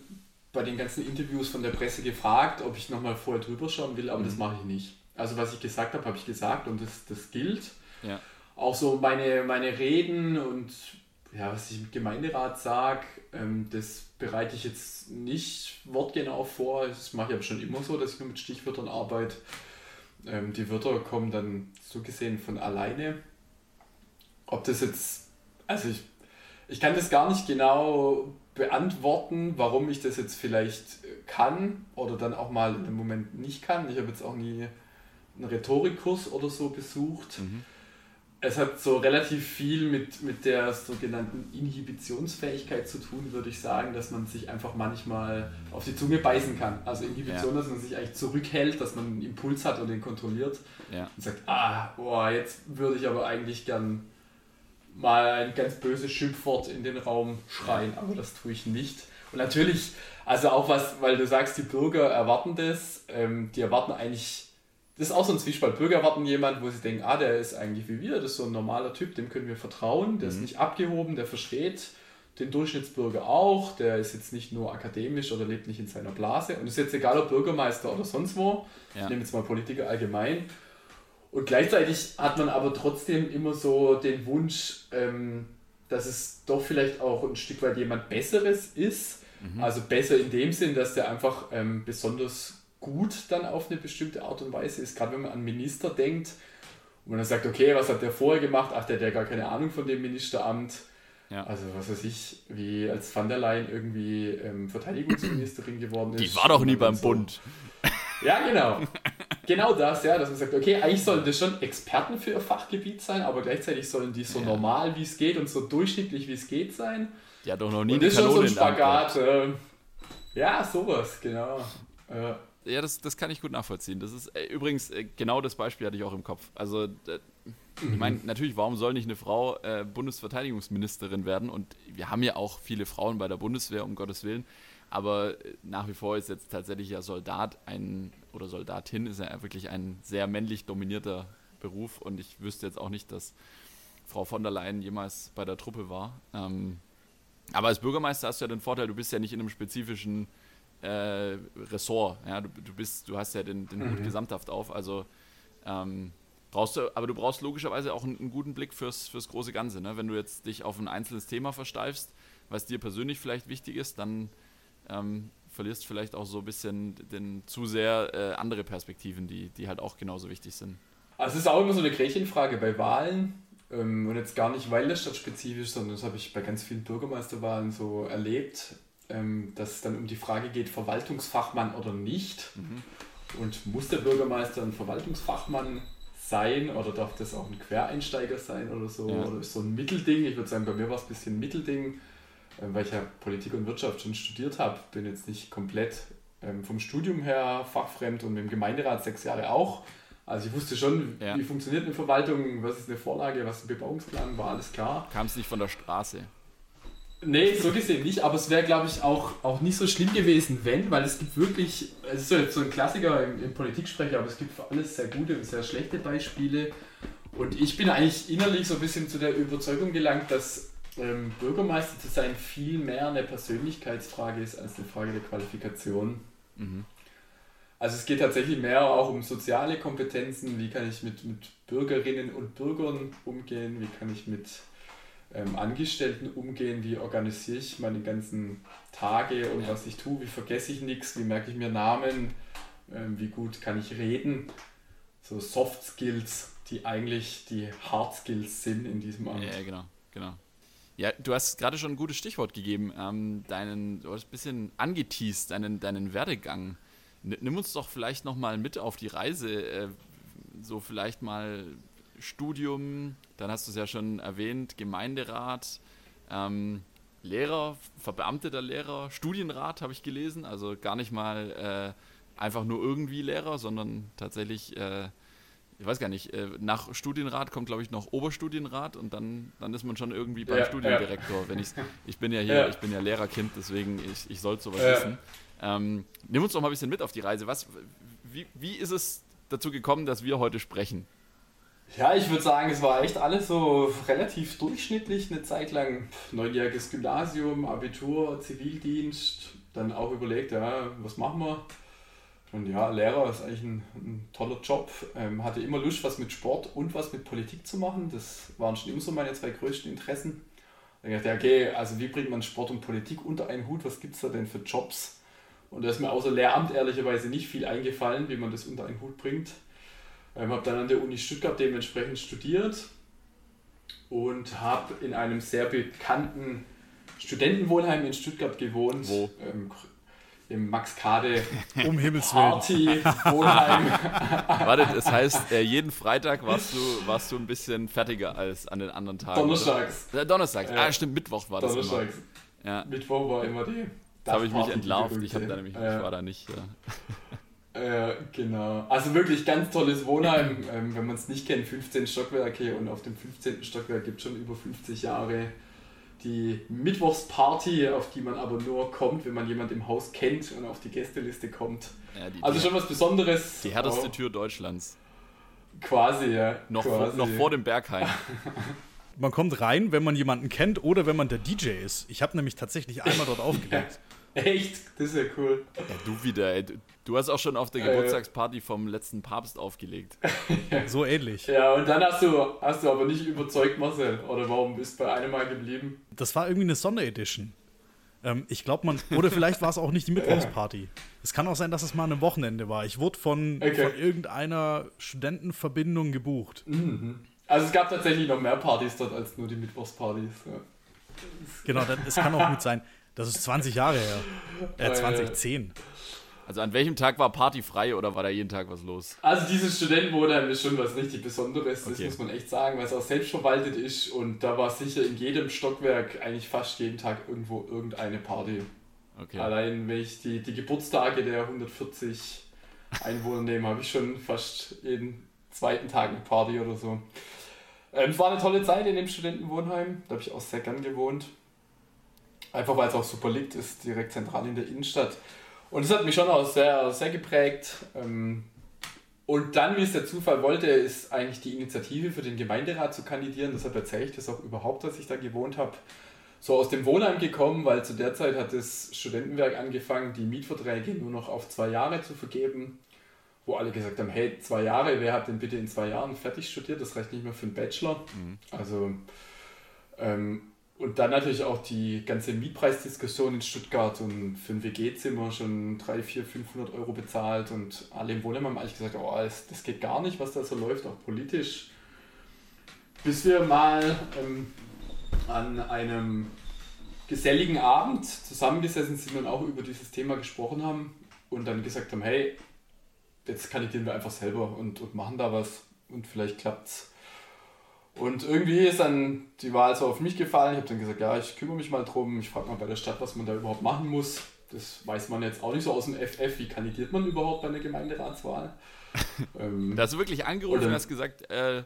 bei den ganzen Interviews von der Presse gefragt, ob ich nochmal vorher drüber schauen will, aber mhm. das mache ich nicht. Also was ich gesagt habe, habe ich gesagt und das, das gilt. Ja. Auch so meine, meine Reden und ja, was ich im Gemeinderat sage, ähm, das bereite ich jetzt nicht wortgenau vor. Das mache ich aber schon immer so, dass ich nur mit Stichwörtern arbeite. Ähm, die Wörter kommen dann so gesehen von alleine. Ob das jetzt also ich, ich kann das gar nicht genau beantworten, warum ich das jetzt vielleicht kann oder dann auch mal im Moment nicht kann. Ich habe jetzt auch nie einen Rhetorikkurs oder so besucht. Mhm. Es hat so relativ viel mit, mit der sogenannten Inhibitionsfähigkeit zu tun, würde ich sagen, dass man sich einfach manchmal auf die Zunge beißen kann. Also Inhibition, ja. dass man sich eigentlich zurückhält, dass man einen Impuls hat und den kontrolliert ja. und sagt, ah, boah, jetzt würde ich aber eigentlich gern mal ein ganz böses Schimpfwort in den Raum schreien, aber das tue ich nicht. Und natürlich, also auch was, weil du sagst, die Bürger erwarten das, ähm, die erwarten eigentlich, das ist auch so ein Zwiespalt. Bürger erwarten jemanden, wo sie denken, ah, der ist eigentlich wie wir, das ist so ein normaler Typ, dem können wir vertrauen, der mhm. ist nicht abgehoben, der versteht den Durchschnittsbürger auch, der ist jetzt nicht nur akademisch oder lebt nicht in seiner Blase und ist jetzt egal ob Bürgermeister oder sonst wo, ja. ich nehme jetzt mal Politiker allgemein, und gleichzeitig hat man aber trotzdem immer so den Wunsch, ähm, dass es doch vielleicht auch ein Stück weit jemand Besseres ist. Mhm. Also besser in dem Sinn, dass der einfach ähm, besonders gut dann auf eine bestimmte Art und Weise ist. Gerade wenn man an Minister denkt und man dann sagt, okay, was hat der vorher gemacht? Ach, der hat ja gar keine Ahnung von dem Ministeramt. Ja. Also was weiß ich, wie als Van der Leyen irgendwie ähm, Verteidigungsministerin geworden ist. Die war doch nie beim so. Bund. Ja, genau. genau das, ja, dass man sagt, okay, eigentlich sollen das schon Experten für ihr Fachgebiet sein, aber gleichzeitig sollen die so ja. normal wie es geht und so durchschnittlich wie es geht sein. Ja, doch noch nie und das ist schon so ein Spagat. Äh, ja, sowas, genau. Äh, ja, das, das kann ich gut nachvollziehen. Das ist äh, übrigens äh, genau das Beispiel hatte ich auch im Kopf. Also, äh, ich meine, mhm. natürlich, warum soll nicht eine Frau äh, Bundesverteidigungsministerin werden? Und wir haben ja auch viele Frauen bei der Bundeswehr, um Gottes Willen. Aber nach wie vor ist jetzt tatsächlich ja Soldat ein oder Soldatin ist ja wirklich ein sehr männlich dominierter Beruf und ich wüsste jetzt auch nicht, dass Frau von der Leyen jemals bei der Truppe war. Ähm, aber als Bürgermeister hast du ja den Vorteil, du bist ja nicht in einem spezifischen äh, Ressort. Ja? Du, du, bist, du hast ja den, den Hut mhm. gesamthaft auf. Also ähm, Brauchst du, aber du brauchst logischerweise auch einen, einen, guten Blick fürs, fürs große Ganze. Ne? Wenn du jetzt dich auf ein einzelnes Thema versteifst, was dir persönlich vielleicht wichtig ist, dann ähm, verlierst vielleicht auch so ein bisschen den, zu sehr äh, andere Perspektiven, die, die halt auch genauso wichtig sind. Also es ist auch immer so eine Gretchenfrage bei Wahlen ähm, und jetzt gar nicht Weilderstadt spezifisch, sondern das habe ich bei ganz vielen Bürgermeisterwahlen so erlebt, ähm, dass es dann um die Frage geht, Verwaltungsfachmann oder nicht. Mhm. Und muss der Bürgermeister ein Verwaltungsfachmann sein oder darf das auch ein Quereinsteiger sein oder so? Ja. Oder ist so ein Mittelding? Ich würde sagen, bei mir war es ein bisschen ein Mittelding, äh, weil ich ja Politik und Wirtschaft schon studiert habe. Bin jetzt nicht komplett ähm, vom Studium her fachfremd und mit dem Gemeinderat sechs Jahre auch. Also ich wusste schon, ja. wie funktioniert eine Verwaltung, was ist eine Vorlage, was ist ein Bebauungsplan, war alles klar. Kam es nicht von der Straße? Nee, so gesehen nicht, aber es wäre, glaube ich, auch, auch nicht so schlimm gewesen, wenn, weil es gibt wirklich, es ist so, ein Klassiker im, im Politiksprecher, aber es gibt für alles sehr gute und sehr schlechte Beispiele. Und ich bin eigentlich innerlich so ein bisschen zu der Überzeugung gelangt, dass ähm, Bürgermeister zu sein viel mehr eine Persönlichkeitsfrage ist als eine Frage der Qualifikation. Mhm. Also es geht tatsächlich mehr auch um soziale Kompetenzen, wie kann ich mit, mit Bürgerinnen und Bürgern umgehen, wie kann ich mit ähm, Angestellten umgehen, wie organisiere ich meine ganzen Tage und was ich tue, wie vergesse ich nichts, wie merke ich mir Namen, ähm, wie gut kann ich reden. So Soft Skills, die eigentlich die Hard Skills sind in diesem Amt. Ja, genau, genau. Ja, du hast gerade schon ein gutes Stichwort gegeben. Ähm, deinen, du hast ein bisschen angeteased, deinen, deinen Werdegang. Nimm uns doch vielleicht nochmal mit auf die Reise. Äh, so vielleicht mal Studium, dann hast du es ja schon erwähnt, Gemeinderat, ähm, Lehrer, verbeamteter Lehrer, Studienrat habe ich gelesen, also gar nicht mal äh, einfach nur irgendwie Lehrer, sondern tatsächlich, äh, ich weiß gar nicht, äh, nach Studienrat kommt glaube ich noch Oberstudienrat und dann, dann ist man schon irgendwie beim ja, Studiendirektor. Ja. Wenn ich's, ich bin ja hier, ja. ich bin ja Lehrerkind, deswegen ich, ich sollte sowas wissen. Ähm, nimm uns doch mal ein bisschen mit auf die Reise. Was, wie, wie ist es dazu gekommen, dass wir heute sprechen? Ja, ich würde sagen, es war echt alles so relativ durchschnittlich eine Zeit lang. Neunjähriges Gymnasium, Abitur, Zivildienst, dann auch überlegt, ja, was machen wir? Und ja, Lehrer ist eigentlich ein, ein toller Job. Ähm, hatte immer Lust, was mit Sport und was mit Politik zu machen. Das waren schon immer so meine zwei größten Interessen. Da dachte ich, okay, also wie bringt man Sport und Politik unter einen Hut? Was gibt es da denn für Jobs? Und da ist mir außer Lehramt ehrlicherweise nicht viel eingefallen, wie man das unter einen Hut bringt. Ähm, habe dann an der Uni Stuttgart dementsprechend studiert und habe in einem sehr bekannten Studentenwohnheim in Stuttgart gewohnt. Wo? Ähm, Im Max Kade um Himmels Party Wohnheim. Warte, das heißt, äh, jeden Freitag warst du, warst du ein bisschen fertiger als an den anderen Tagen. Donnerstags. Äh, Donnerstags. Ja. Ah, stimmt, Mittwoch war das. Donnerstags. Immer. Ja. Mittwoch war immer die. Da habe ich mich entlarvt. Ich, hab da nämlich, ja. ich war da nicht. Ja. Äh, genau. Also wirklich ganz tolles Wohnheim. Ähm, wenn man es nicht kennt, 15 Stockwerke und auf dem 15. Stockwerk gibt es schon über 50 Jahre die Mittwochsparty, auf die man aber nur kommt, wenn man jemand im Haus kennt und auf die Gästeliste kommt. Ja, die, also schon was Besonderes. Die härteste oh. Tür Deutschlands. Quasi, ja. Noch, quasi. Vor, noch vor dem Bergheim. man kommt rein, wenn man jemanden kennt oder wenn man der DJ ist. Ich habe nämlich tatsächlich einmal dort aufgelegt. Echt? Das ist ja cool. Ja, du wieder, ey. Du hast auch schon auf der Geburtstagsparty vom letzten Papst aufgelegt. so ähnlich. Ja, und dann hast du, hast du aber nicht überzeugt, Marcel. Oder warum bist du bei einem Mal geblieben? Das war irgendwie eine Sonderedition. Ähm, ich glaube, man. Oder vielleicht war es auch nicht die Mittwochsparty. Es kann auch sein, dass es mal ein Wochenende war. Ich wurde von, okay. von irgendeiner Studentenverbindung gebucht. Mhm. Also es gab tatsächlich noch mehr Partys dort als nur die Mittwochspartys. Ja. Genau, es kann auch gut sein. Das ist 20 Jahre her. Äh, 2010. Also an welchem Tag war Party frei oder war da jeden Tag was los? Also dieses Studentenwohnheim ist schon was richtig Besonderes, das okay. muss man echt sagen, weil es auch selbstverwaltet ist und da war sicher in jedem Stockwerk eigentlich fast jeden Tag irgendwo irgendeine Party. Okay. Allein wenn ich die, die Geburtstage der 140 Einwohner nehme, habe ich schon fast jeden zweiten Tag eine Party oder so. Ähm, es war eine tolle Zeit in dem Studentenwohnheim, da habe ich auch sehr gern gewohnt. Einfach weil es auch super liegt, ist direkt zentral in der Innenstadt. Und das hat mich schon auch sehr, sehr geprägt. Ähm, und dann, wie es der Zufall wollte, ist eigentlich die Initiative für den Gemeinderat zu kandidieren. Deshalb erzähle ich das auch überhaupt, dass ich da gewohnt habe. So aus dem Wohnheim gekommen, weil zu der Zeit hat das Studentenwerk angefangen, die Mietverträge nur noch auf zwei Jahre zu vergeben. wo alle gesagt haben, hey, zwei Jahre, wer hat denn bitte in zwei Jahren fertig studiert? Das reicht nicht mehr für einen Bachelor. Mhm. Also, ähm, und dann natürlich auch die ganze Mietpreisdiskussion in Stuttgart und für ein WG-Zimmer schon 300, 400, 500 Euro bezahlt und alle im Wohnheim haben eigentlich gesagt, oh, das, das geht gar nicht, was da so läuft, auch politisch. Bis wir mal ähm, an einem geselligen Abend zusammengesessen sind und auch über dieses Thema gesprochen haben und dann gesagt haben, hey, jetzt kandidieren wir einfach selber und, und machen da was und vielleicht klappt's. Und irgendwie ist dann die Wahl so auf mich gefallen. Ich habe dann gesagt, ja, ich kümmere mich mal drum. Ich frage mal bei der Stadt, was man da überhaupt machen muss. Das weiß man jetzt auch nicht so aus dem FF. Wie kandidiert man überhaupt bei einer Gemeinderatswahl? ähm, da hast du wirklich angerufen und hast gesagt, äh,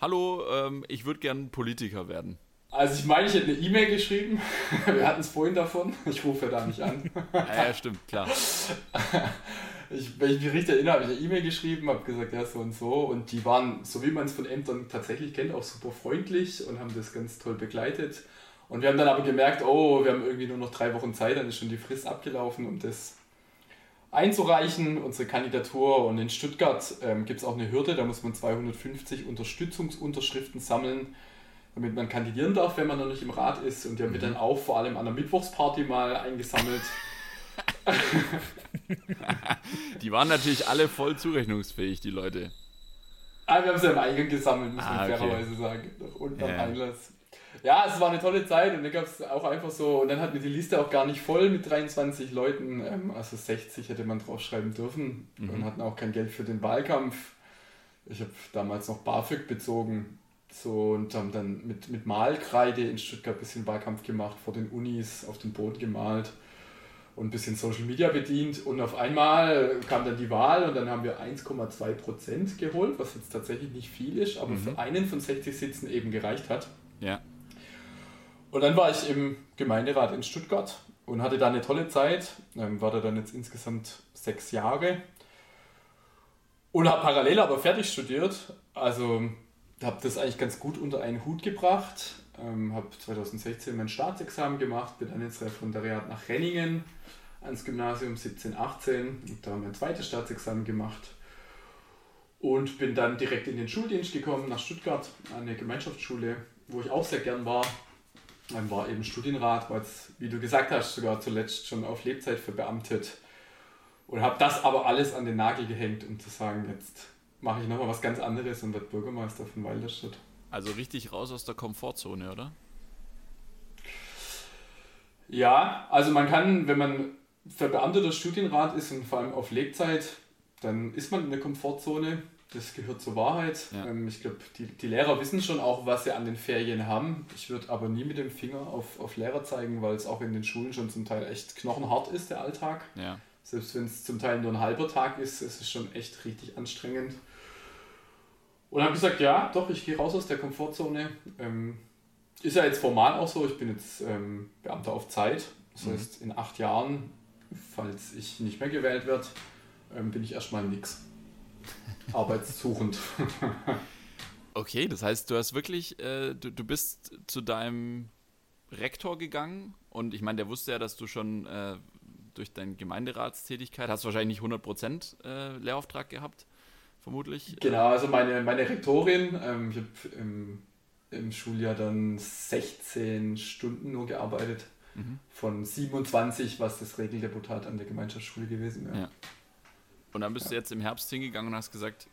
hallo, ähm, ich würde gern Politiker werden. Also ich meine, ich hätte eine E-Mail geschrieben. Wir hatten es vorhin davon. Ich rufe ja da nicht an. ja, ja, stimmt, klar. ich, wenn ich mich richtig erinnere, habe ich eine E-Mail geschrieben, habe gesagt, ja, so und so. Und die waren, so wie man es von Ämtern tatsächlich kennt, auch super freundlich und haben das ganz toll begleitet. Und wir haben dann aber gemerkt, oh, wir haben irgendwie nur noch drei Wochen Zeit, dann ist schon die Frist abgelaufen, um das einzureichen, unsere Kandidatur. Und in Stuttgart ähm, gibt es auch eine Hürde, da muss man 250 Unterstützungsunterschriften sammeln, damit man kandidieren darf, wenn man noch nicht im Rat ist. Und die haben wir mhm. dann auch vor allem an der Mittwochsparty mal eingesammelt. die waren natürlich alle voll zurechnungsfähig, die Leute. Ah, wir haben sie am Eingang gesammelt, muss ah, man okay. fairerweise sagen. Noch unten ja. am Einlass. Ja, es war eine tolle Zeit und dann gab es auch einfach so, und dann hatten wir die Liste auch gar nicht voll mit 23 Leuten, ähm, also 60 hätte man draufschreiben dürfen mhm. und hatten auch kein Geld für den Wahlkampf. Ich habe damals noch BAföG bezogen so und haben dann mit, mit Malkreide in Stuttgart ein bisschen Wahlkampf gemacht, vor den Unis auf den Boden gemalt und ein bisschen Social Media bedient. Und auf einmal kam dann die Wahl und dann haben wir 1,2 Prozent geholt, was jetzt tatsächlich nicht viel ist, aber mhm. für einen von 60 Sitzen eben gereicht hat. Ja. Und dann war ich im Gemeinderat in Stuttgart und hatte da eine tolle Zeit. Ähm, war da dann jetzt insgesamt sechs Jahre. Und habe parallel aber fertig studiert. Also habe das eigentlich ganz gut unter einen Hut gebracht. Ähm, habe 2016 mein Staatsexamen gemacht, bin dann ins Referendariat nach Renningen ans Gymnasium 17, 18 und da mein zweites Staatsexamen gemacht und bin dann direkt in den Schuldienst gekommen nach Stuttgart, an eine Gemeinschaftsschule, wo ich auch sehr gern war. Dann war eben Studienrat, war jetzt, wie du gesagt hast, sogar zuletzt schon auf Lebzeit verbeamtet und habe das aber alles an den Nagel gehängt, um zu sagen, jetzt mache ich nochmal was ganz anderes und werde Bürgermeister von Walderstadt. Also richtig raus aus der Komfortzone, oder? Ja, also man kann, wenn man verbeamteter Studienrat ist und vor allem auf Lebzeit, dann ist man in der Komfortzone. Das gehört zur Wahrheit. Ja. Ähm, ich glaube, die, die Lehrer wissen schon auch, was sie an den Ferien haben. Ich würde aber nie mit dem Finger auf, auf Lehrer zeigen, weil es auch in den Schulen schon zum Teil echt knochenhart ist, der Alltag. Ja. Selbst wenn es zum Teil nur ein halber Tag ist, ist es schon echt richtig anstrengend. Und habe gesagt, ja, doch, ich gehe raus aus der Komfortzone. Ähm, ist ja jetzt formal auch so, ich bin jetzt ähm, Beamter auf Zeit. Das mhm. heißt, in acht Jahren, falls ich nicht mehr gewählt werde, ähm, bin ich erstmal nix. Arbeitssuchend. okay, das heißt, du hast wirklich, äh, du, du bist zu deinem Rektor gegangen und ich meine, der wusste ja, dass du schon äh, durch deine Gemeinderatstätigkeit, hast wahrscheinlich nicht 100% äh, Lehrauftrag gehabt, vermutlich. Genau, also meine, meine Rektorin, ähm, ich habe im, im Schuljahr dann 16 Stunden nur gearbeitet, mhm. von 27, was das Regeldeputat an der Gemeinschaftsschule gewesen wäre. Ja. Und dann bist ja. du jetzt im Herbst hingegangen und hast gesagt,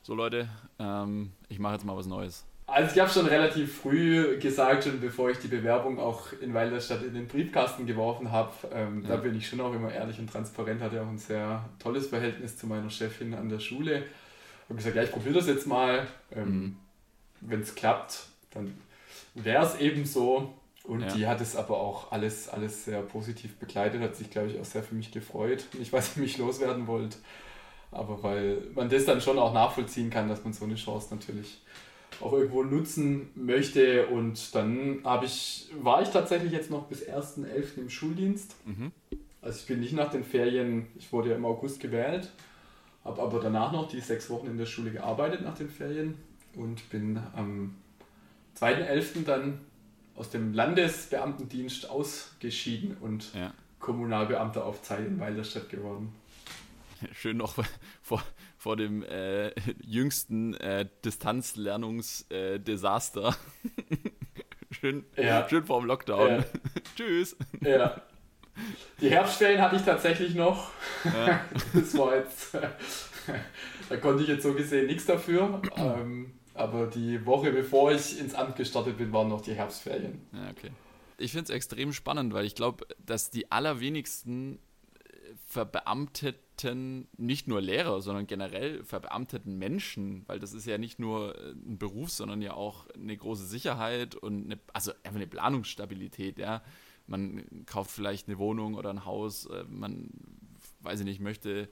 so Leute, ähm, ich mache jetzt mal was Neues. Also ich habe schon relativ früh gesagt, schon bevor ich die Bewerbung auch in Weilerstadt in den Briefkasten geworfen habe, ähm, ja. da bin ich schon auch immer ehrlich und transparent, hatte auch ein sehr tolles Verhältnis zu meiner Chefin an der Schule. Habe gesagt, ja, ich probiere das jetzt mal. Ähm, mhm. Wenn es klappt, dann wäre es eben so. Und ja. die hat es aber auch alles, alles sehr positiv begleitet, hat sich, glaube ich, auch sehr für mich gefreut. Nicht, weil sie mich loswerden wollte, aber weil man das dann schon auch nachvollziehen kann, dass man so eine Chance natürlich auch irgendwo nutzen möchte. Und dann habe ich, war ich tatsächlich jetzt noch bis 1.11. im Schuldienst. Mhm. Also ich bin nicht nach den Ferien, ich wurde ja im August gewählt, habe aber danach noch die sechs Wochen in der Schule gearbeitet nach den Ferien und bin am 2.11. dann aus dem Landesbeamtendienst ausgeschieden und ja. Kommunalbeamter auf Zeit in Weilerstadt geworden. schön noch vor, vor dem äh, jüngsten äh, Distanzlernungsdesaster. Äh, schön, ja. schön vor dem Lockdown. Ja. Tschüss. Ja. Die Herbstferien hatte ich tatsächlich noch. Ja. Das war jetzt, da konnte ich jetzt so gesehen nichts dafür. Ähm, aber die Woche bevor ich ins Amt gestartet bin, waren noch die Herbstferien. Ja, okay. Ich finde es extrem spannend, weil ich glaube, dass die allerwenigsten verbeamteten, nicht nur Lehrer, sondern generell verbeamteten Menschen, weil das ist ja nicht nur äh, ein Beruf, sondern ja auch eine große Sicherheit und eine, also einfach eine Planungsstabilität, ja. Man kauft vielleicht eine Wohnung oder ein Haus, äh, man, weiß ich nicht, möchte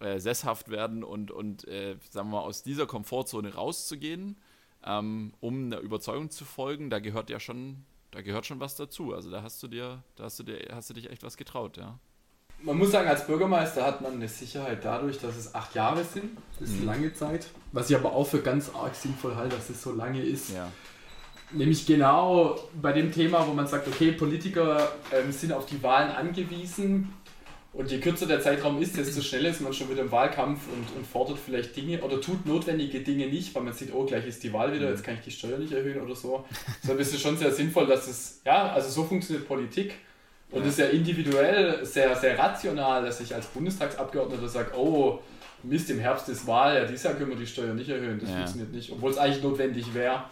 äh, sesshaft werden und, und äh, sagen wir mal, aus dieser Komfortzone rauszugehen, ähm, um einer Überzeugung zu folgen, da gehört ja schon, da gehört schon was dazu. Also da hast du dir, da hast du dir, hast du dich echt was getraut, ja man muss sagen, als Bürgermeister hat man eine Sicherheit dadurch, dass es acht Jahre sind. Das ist mhm. lange Zeit. Was ich aber auch für ganz arg sinnvoll halte, dass es so lange ist. Ja. Nämlich genau bei dem Thema, wo man sagt, okay, Politiker ähm, sind auf die Wahlen angewiesen. Und je kürzer der Zeitraum ist, desto schneller ist man schon wieder im Wahlkampf und, und fordert vielleicht Dinge oder tut notwendige Dinge nicht, weil man sieht, oh, gleich ist die Wahl wieder, mhm. jetzt kann ich die Steuer nicht erhöhen oder so. Deshalb ist es schon sehr sinnvoll, dass es, ja, also so funktioniert Politik und es ist ja individuell sehr, sehr rational, dass ich als Bundestagsabgeordneter sage, oh, Mist, im Herbst ist Wahl, ja, dieses Jahr können wir die Steuer nicht erhöhen, das ja. funktioniert nicht, obwohl es eigentlich notwendig wäre.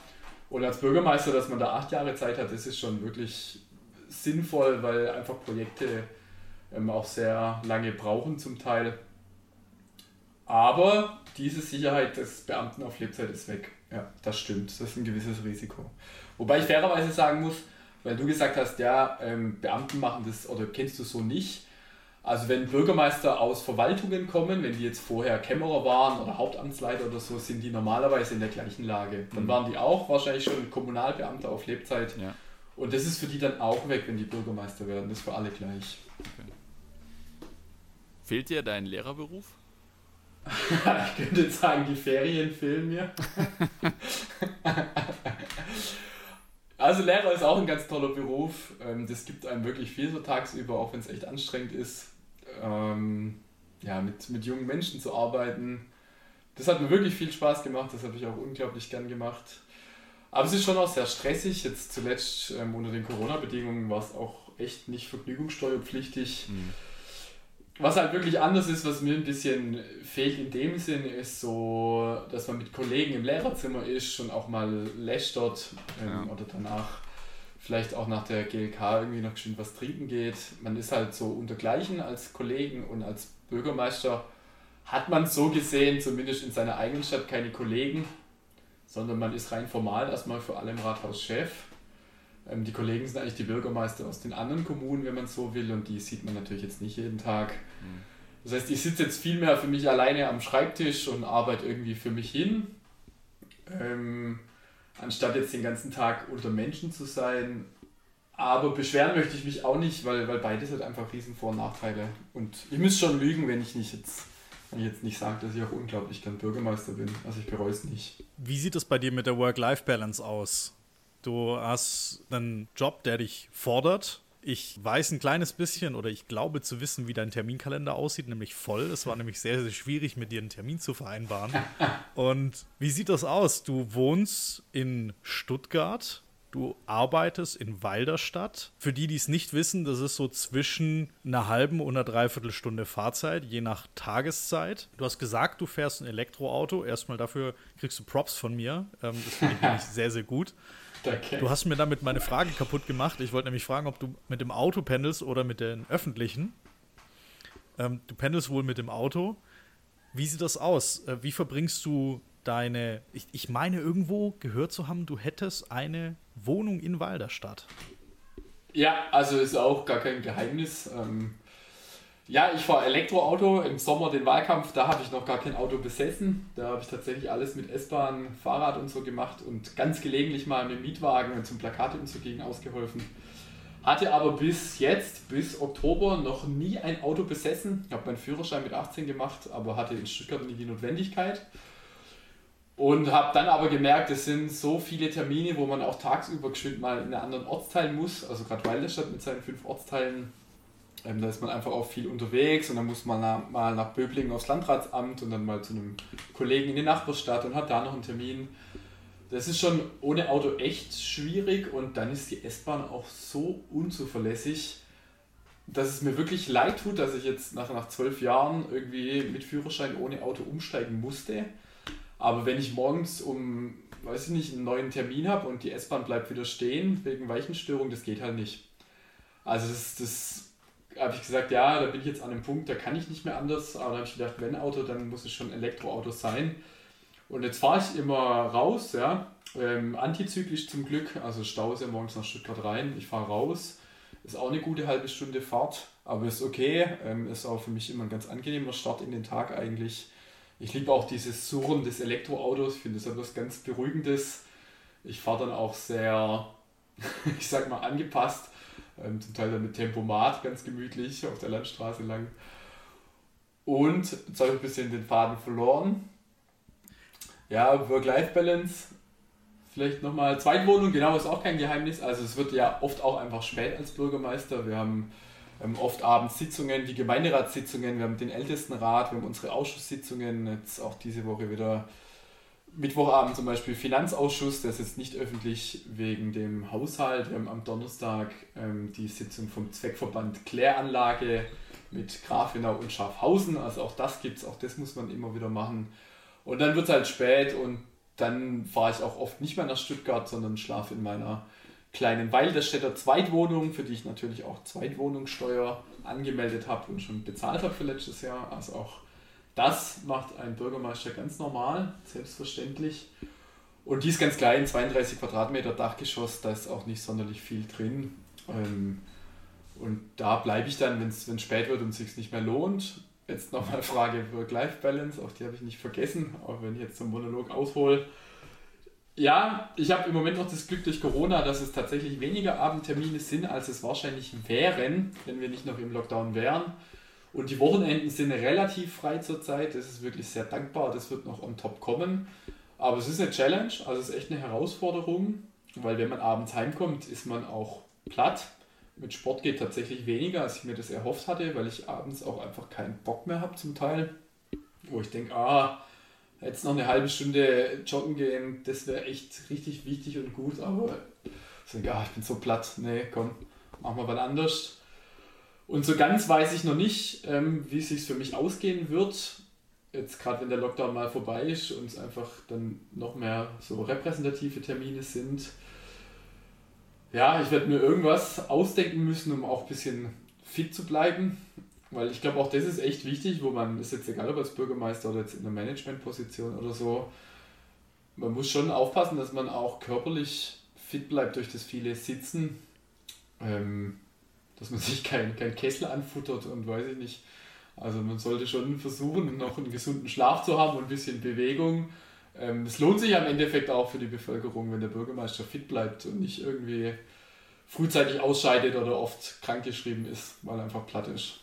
Und als Bürgermeister, dass man da acht Jahre Zeit hat, das ist schon wirklich sinnvoll, weil einfach Projekte ähm, auch sehr lange brauchen zum Teil. Aber diese Sicherheit des Beamten auf Lebzeit ist weg. Ja, das stimmt. Das ist ein gewisses Risiko. Wobei ich fairerweise sagen muss, weil du gesagt hast, ja, ähm, Beamten machen das oder kennst du so nicht. Also wenn Bürgermeister aus Verwaltungen kommen, wenn die jetzt vorher Kämmerer waren oder Hauptamtsleiter oder so, sind die normalerweise in der gleichen Lage. Dann mhm. waren die auch wahrscheinlich schon Kommunalbeamte auf Lebzeit. Ja. Und das ist für die dann auch weg, wenn die Bürgermeister werden. Das ist für alle gleich. Okay. Fehlt dir dein Lehrerberuf? ich könnte jetzt sagen, die Ferien fehlen mir. Also Lehrer ist auch ein ganz toller Beruf. Ähm, das gibt einem wirklich viel so tagsüber, auch wenn es echt anstrengend ist, ähm, ja, mit, mit jungen Menschen zu arbeiten. Das hat mir wirklich viel Spaß gemacht, das habe ich auch unglaublich gern gemacht. Aber es ist schon auch sehr stressig. Jetzt zuletzt ähm, unter den Corona-Bedingungen war es auch echt nicht vergnügungssteuerpflichtig. Mhm. Was halt wirklich anders ist, was mir ein bisschen fehlt in dem Sinn, ist so, dass man mit Kollegen im Lehrerzimmer ist und auch mal lästert ähm, ja. oder danach vielleicht auch nach der GLK irgendwie noch schön was trinken geht. Man ist halt so untergleichen als Kollegen und als Bürgermeister hat man so gesehen, zumindest in seiner eigenen Stadt, keine Kollegen, sondern man ist rein formal erstmal für alle im Rathaus Chef. Ähm, die Kollegen sind eigentlich die Bürgermeister aus den anderen Kommunen, wenn man so will, und die sieht man natürlich jetzt nicht jeden Tag. Mhm. Das heißt, ich sitze jetzt viel mehr für mich alleine am Schreibtisch und arbeite irgendwie für mich hin, ähm, anstatt jetzt den ganzen Tag unter Menschen zu sein. Aber beschweren möchte ich mich auch nicht, weil, weil beides hat einfach riesen Vor- und Nachteile. Und ich müsste schon lügen, wenn ich nicht jetzt wenn ich jetzt nicht sage, dass ich auch unglaublich gern Bürgermeister bin. Also ich bereue es nicht. Wie sieht es bei dir mit der Work-Life-Balance aus? Du hast einen Job, der dich fordert. Ich weiß ein kleines bisschen oder ich glaube zu wissen, wie dein Terminkalender aussieht, nämlich voll. Es war nämlich sehr, sehr schwierig, mit dir einen Termin zu vereinbaren. Und wie sieht das aus? Du wohnst in Stuttgart, du arbeitest in Walderstadt. Für die, die es nicht wissen, das ist so zwischen einer halben und einer Dreiviertelstunde Fahrzeit, je nach Tageszeit. Du hast gesagt, du fährst ein Elektroauto. Erstmal dafür kriegst du Props von mir. Ähm, das finde ich nämlich sehr, sehr gut. Danke. Du hast mir damit meine Frage kaputt gemacht. Ich wollte nämlich fragen, ob du mit dem Auto pendelst oder mit den öffentlichen. Ähm, du pendelst wohl mit dem Auto. Wie sieht das aus? Äh, wie verbringst du deine. Ich, ich meine, irgendwo gehört zu haben, du hättest eine Wohnung in Walderstadt. Ja, also ist auch gar kein Geheimnis. Ähm, ja, ich fahre Elektroauto. Im Sommer den Wahlkampf, da habe ich noch gar kein Auto besessen. Da habe ich tatsächlich alles mit S-Bahn, Fahrrad und so gemacht und ganz gelegentlich mal mit Mietwagen und zum Plakate umzugehen ausgeholfen. Hatte aber bis jetzt, bis Oktober, noch nie ein Auto besessen. Ich habe meinen Führerschein mit 18 gemacht, aber hatte in Stuttgart nie die Notwendigkeit. Und habe dann aber gemerkt, es sind so viele Termine, wo man auch tagsüber geschwind mal in einen anderen Ortsteil muss. Also gerade Walderstadt mit seinen fünf Ortsteilen Ähm, da ist man einfach auch viel unterwegs und dann muss man nach, mal nach Böblingen aufs Landratsamt und dann mal zu einem Kollegen in die Nachbarstadt und hat da noch einen Termin. Das ist schon ohne Auto echt schwierig und dann ist die S-Bahn auch so unzuverlässig, dass es mir wirklich leid tut, dass ich jetzt nach, nach zwölf Jahren irgendwie mit Führerschein ohne Auto umsteigen musste. Aber wenn ich morgens um, weiß ich nicht, einen neuen Termin habe und die S-Bahn bleibt wieder stehen wegen Weichenstörung, das geht halt nicht. Also das, das habe ich gesagt, ja, da bin ich jetzt an einem Punkt, da kann ich nicht mehr anders. Aber dann habe ich gedacht, wenn Auto, dann muss es schon Elektroauto sein. Und jetzt fahre ich immer raus, ja, ähm, antizyklisch zum Glück, also Stau ist ja morgens nach Stuttgart rein, ich fahre raus, ist auch eine gute halbe Stunde Fahrt, aber ist okay, ähm, ist auch für mich immer ein ganz angenehmer Start in den Tag eigentlich. Ich liebe auch dieses Surren des Elektroautos, ich finde das etwas ganz Beruhigendes. Ich fahre dann auch sehr, ich sag mal, angepasst, ähm, zum Teil dann mit Tempomat ganz gemütlich auf der Landstraße lang. Und jetzt habe ich ein bisschen den Faden verloren. Ja, Work-Life-Balance. Vielleicht nochmal Zweitwohnung, genau, ist auch kein Geheimnis. Also es wird ja oft auch einfach spät als Bürgermeister. Wir haben ähm, oft abends Sitzungen, die Gemeinderatssitzungen, wir haben den Ältestenrat, wir haben unsere Ausschusssitzungen, jetzt auch diese Woche wieder Mittwochabend zum Beispiel Finanzausschuss, der ist jetzt nicht öffentlich wegen dem Haushalt. Wir haben am Donnerstag ähm, die Sitzung vom Zweckverband Kläranlage mit Grafenau und Schaffhausen. Also auch das gibt es, auch das muss man immer wieder machen. Und dann wird es halt spät und dann fahre ich auch oft nicht mehr nach Stuttgart, sondern schlafe in meiner kleinen Weilderstädter Zweitwohnung, für die ich natürlich auch Zweitwohnungssteuer angemeldet habe und schon bezahlt habe für letztes Jahr. Also auch das macht ein Bürgermeister ganz normal, selbstverständlich. Und die ist ganz klein, 32 Quadratmeter Dachgeschoss, da ist auch nicht sonderlich viel drin. Ähm, und da bleibe ich dann, wenn es spät wird und es sich nicht mehr lohnt. Jetzt nochmal Frage Work-Life-Balance, auch die habe ich nicht vergessen, auch wenn ich jetzt zum Monolog aushole. Ja, ich habe im Moment noch das Glück durch Corona, dass es tatsächlich weniger Abendtermine sind, als es wahrscheinlich wären, wenn wir nicht noch im Lockdown wären. Und die Wochenenden sind relativ frei zurzeit. Das ist wirklich sehr dankbar. Das wird noch on top kommen. Aber es ist eine Challenge, also es ist echt eine Herausforderung, weil wenn man abends heimkommt, ist man auch platt. Mit Sport geht tatsächlich weniger, als ich mir das erhofft hatte, weil ich abends auch einfach keinen Bock mehr habe zum Teil. Wo ich denke, ah, jetzt noch eine halbe Stunde joggen gehen, das wäre echt richtig wichtig und gut, aber ich denke, ah, ich bin so platt, nee, komm, machen wir was anders. Und so ganz weiß ich noch nicht, ähm, wie es sich für mich ausgehen wird. Jetzt gerade wenn der Lockdown mal vorbei ist und es einfach dann noch mehr so repräsentative Termine sind. Ja, ich werde mir irgendwas ausdenken müssen, um auch ein bisschen fit zu bleiben. Weil ich glaube, auch das ist echt wichtig, wo man, ist jetzt egal ob als Bürgermeister oder jetzt in der Managementposition oder so, man muss schon aufpassen, dass man auch körperlich fit bleibt durch das viele Sitzen. Ähm, dass man sich kein, kein Kessel anfuttert und weiß ich nicht. Also man sollte schon versuchen, noch einen gesunden Schlaf zu haben und ein bisschen Bewegung. Ähm, es lohnt sich am Endeffekt auch für die Bevölkerung, wenn der Bürgermeister fit bleibt und nicht irgendwie frühzeitig ausscheidet oder oft krankgeschrieben ist, weil er einfach platt ist.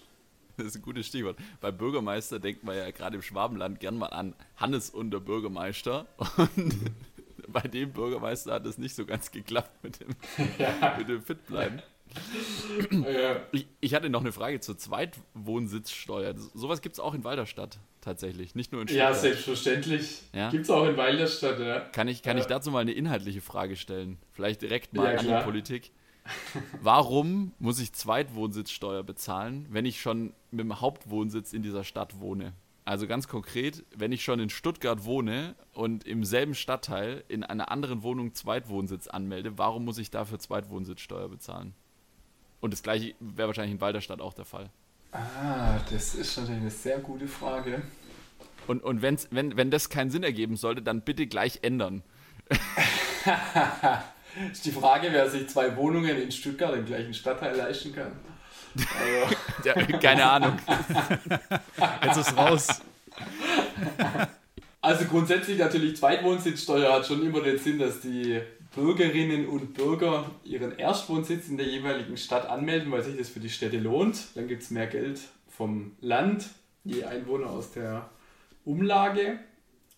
Das ist ein gutes Stichwort. Bei Bürgermeister denkt man ja gerade im Schwabenland gern mal an Hannes und der Bürgermeister. Und bei dem Bürgermeister hat es nicht so ganz geklappt mit dem, ja. mit dem Fitbleiben. Ich, ich, hatte noch eine Frage zur Zweitwohnsitzsteuer. Sowas gibt es auch in Walderstadt tatsächlich, nicht nur in Stuttgart. Ja, selbstverständlich. Ja? Gibt es auch in Walderstadt, ja. Kann ich, kann ja. ich dazu mal eine inhaltliche Frage stellen? Vielleicht direkt mal ja, an die Politik. Warum muss ich Zweitwohnsitzsteuer bezahlen, wenn ich schon mit dem Hauptwohnsitz in dieser Stadt wohne? Also ganz konkret, wenn ich schon in Stuttgart wohne und im selben Stadtteil in einer anderen Wohnung Zweitwohnsitz anmelde, warum muss ich dafür Zweitwohnsitzsteuer bezahlen? Und das gleiche wäre wahrscheinlich in Walderstadt auch der Fall. Ah, das ist natürlich eine sehr gute Frage. Und, und wenn's, wenn, wenn das keinen Sinn ergeben sollte, dann bitte gleich ändern. ist die Frage, wer sich zwei Wohnungen in Stuttgart im gleichen Stadtteil leisten kann. Also. ja, keine Ahnung. Jetzt ist raus. Also grundsätzlich natürlich Zweitwohnsitzsteuer hat schon immer den Sinn, dass die Bürgerinnen und Bürger ihren Erstwohnsitz in der jeweiligen Stadt anmelden, weil sich das für die Städte lohnt. Dann gibt es mehr Geld vom Land, je Einwohner aus der Umlage.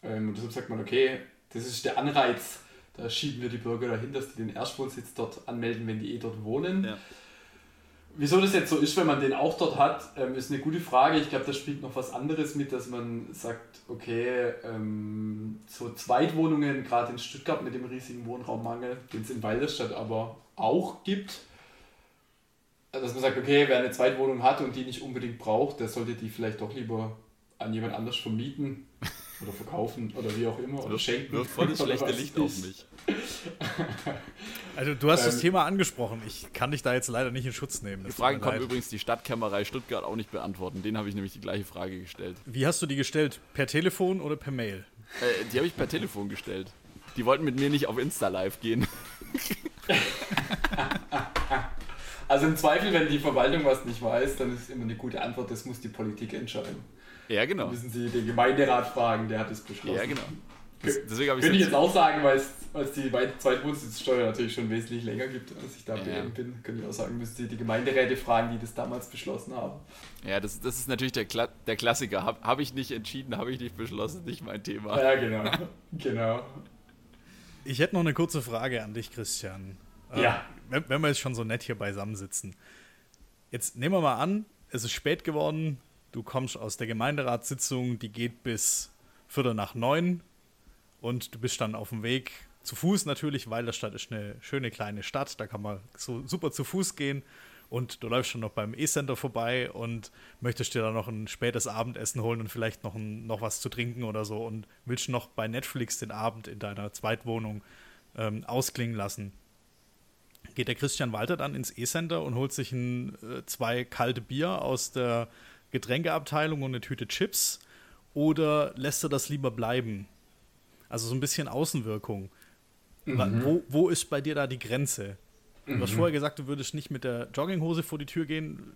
Ähm, und deshalb sagt man, okay, das ist der Anreiz, da schieben wir die Bürger dahin, dass die den Erstwohnsitz dort anmelden, wenn die eh dort wohnen. Ja. Wieso das jetzt so ist, wenn man den auch dort hat, ähm, ist eine gute Frage. Ich glaube, da spielt noch was anderes mit, dass man sagt, okay, ähm, so Zweitwohnungen, gerade in Stuttgart mit dem riesigen Wohnraummangel, den es in Walderstadt aber auch gibt, dass man sagt, okay, wer eine Zweitwohnung hat und die nicht unbedingt braucht, der sollte die vielleicht doch lieber an jemand anders vermieten oder verkaufen oder wie auch immer oder schenken. Wirft volles schlechte Licht auf mich. Also du hast ähm, das Thema angesprochen. Ich kann dich da jetzt leider nicht in Schutz nehmen. Die Frage kommt übrigens die Stadtkämmerei Stuttgart auch nicht beantworten. Den habe ich nämlich die gleiche Frage gestellt. Wie hast du die gestellt? Per Telefon oder per Mail? Äh, die habe ich per Telefon gestellt. Die wollten mit mir nicht auf Insta live gehen. also im Zweifel, wenn die Verwaltung was nicht weiß, dann ist immer eine gute Antwort, das muss die Politik entscheiden. Ja, genau. Dann müssen Sie den Gemeinderat fragen, der hat es beschlossen. Ja, genau. Das, deswegen Könnte ich jetzt auch sagen, weil es die Zweitwohnsitzsteuer natürlich schon wesentlich länger gibt, als ich da ja. BM bin, könnte ich auch sagen, müsste die Gemeinderäte fragen, die das damals beschlossen haben. Ja, das, das ist natürlich der, Kla der Klassiker. Habe hab ich nicht entschieden, habe ich nicht beschlossen, nicht mein Thema. Ja, genau. genau. Ich hätte noch eine kurze Frage an dich, Christian. Ja. Äh, wenn, wenn wir jetzt schon so nett hier beisammen sitzen. Jetzt nehmen wir mal an, es ist spät geworden, du kommst aus der Gemeinderatssitzung, die geht bis Viertel nach neun und du bist dann auf dem Weg zu Fuß natürlich, weil der Stadt ist eine schöne kleine Stadt, da kann man so super zu Fuß gehen. Und du läufst schon noch beim E-Center vorbei und möchtest dir da noch ein spätes Abendessen holen und vielleicht noch, ein, noch was zu trinken oder so. Und willst noch bei Netflix den Abend in deiner Zweitwohnung ähm, ausklingen lassen. Geht der Christian Walter dann ins E-Center und holt sich ein, äh, zwei kalte Bier aus der Getränkeabteilung und eine Tüte Chips? Oder lässt er das lieber bleiben also so ein bisschen Außenwirkung. Mhm. Wo, wo ist bei dir da die Grenze? Du hast mhm. vorher gesagt, du würdest nicht mit der Jogginghose vor die Tür gehen.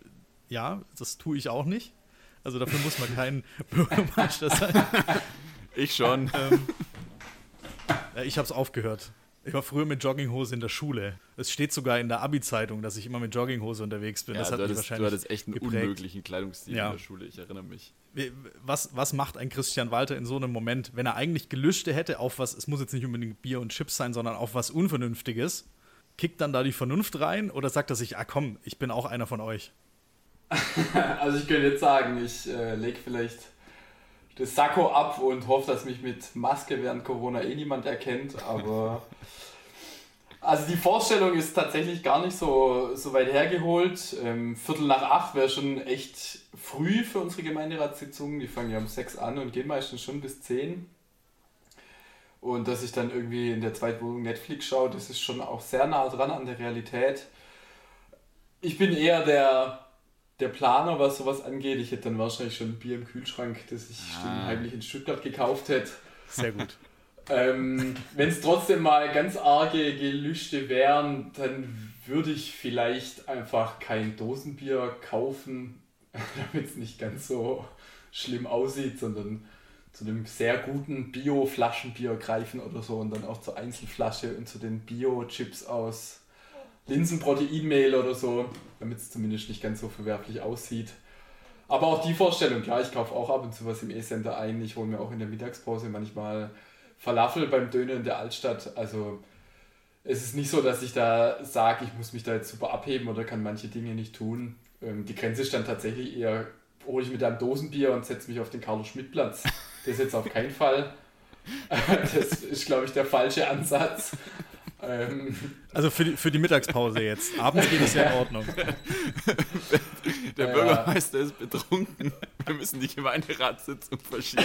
Ja, das tue ich auch nicht. Also dafür muss man kein Bürgermeister sein. Ich schon. Ähm, ja, ich habe es aufgehört. Ich war früher mit Jogginghose in der Schule. Es steht sogar in der Abi-Zeitung, dass ich immer mit Jogginghose unterwegs bin. Ja, das hat du, hattest, wahrscheinlich du hattest echt einen geprägt. unmöglichen Kleidungsstil ja. in der Schule, ich erinnere mich. Was, was macht ein Christian Walter in so einem Moment, wenn er eigentlich gelüschte hätte auf was, es muss jetzt nicht unbedingt Bier und Chips sein, sondern auf was Unvernünftiges? Kickt dann da die Vernunft rein oder sagt er sich, ah komm, ich bin auch einer von euch? also ich könnte jetzt sagen, ich äh, lege vielleicht das Sakko ab und hoffe, dass mich mit Maske während Corona eh niemand erkennt, aber also die Vorstellung ist tatsächlich gar nicht so, so weit hergeholt. Ähm, Viertel nach acht wäre schon echt früh für unsere Gemeinderatssitzungen. Die fangen ja um sechs an und gehen meistens schon bis zehn. Und dass ich dann irgendwie in der Zweitwohnung Netflix schaue, das ist schon auch sehr nah dran an der Realität. Ich bin eher der der Planer, was sowas angeht. Ich hätte dann wahrscheinlich schon ein Bier im Kühlschrank, das ich ah. heimlich in Stuttgart gekauft hätte. Sehr gut. ähm, Wenn es trotzdem mal ganz arge Gelüste wären, dann würde ich vielleicht einfach kein Dosenbier kaufen, damit es nicht ganz so schlimm aussieht, sondern zu einem sehr guten Bio-Flaschenbier greifen oder so und dann auch zur Einzelflasche und zu den Bio-Chips aus Linsenproteinmehl oder so, damit es zumindest nicht ganz so verwerflich aussieht. Aber auch die Vorstellung, klar, ich kaufe auch ab und zu was im E-Center ein. Ich hole mir auch in der Mittagspause manchmal Falafel beim Döner in der Altstadt. Also es ist nicht so, dass ich da sage, ich muss mich da jetzt super abheben oder kann manche Dinge nicht tun. Ähm, die Grenze ist dann tatsächlich eher, hole ich mit einem Dosenbier und setze mich auf den Carlo-Schmidt-Platz. Das ist jetzt auf keinen Fall. Das ist, glaube ich, der falsche Ansatz. Ähm. Also für die, für die Mittagspause jetzt. Abends geht es ja in Ordnung. Der Bürgermeister ist betrunken. Wir müssen die Gemeinderatssitzung verschieben.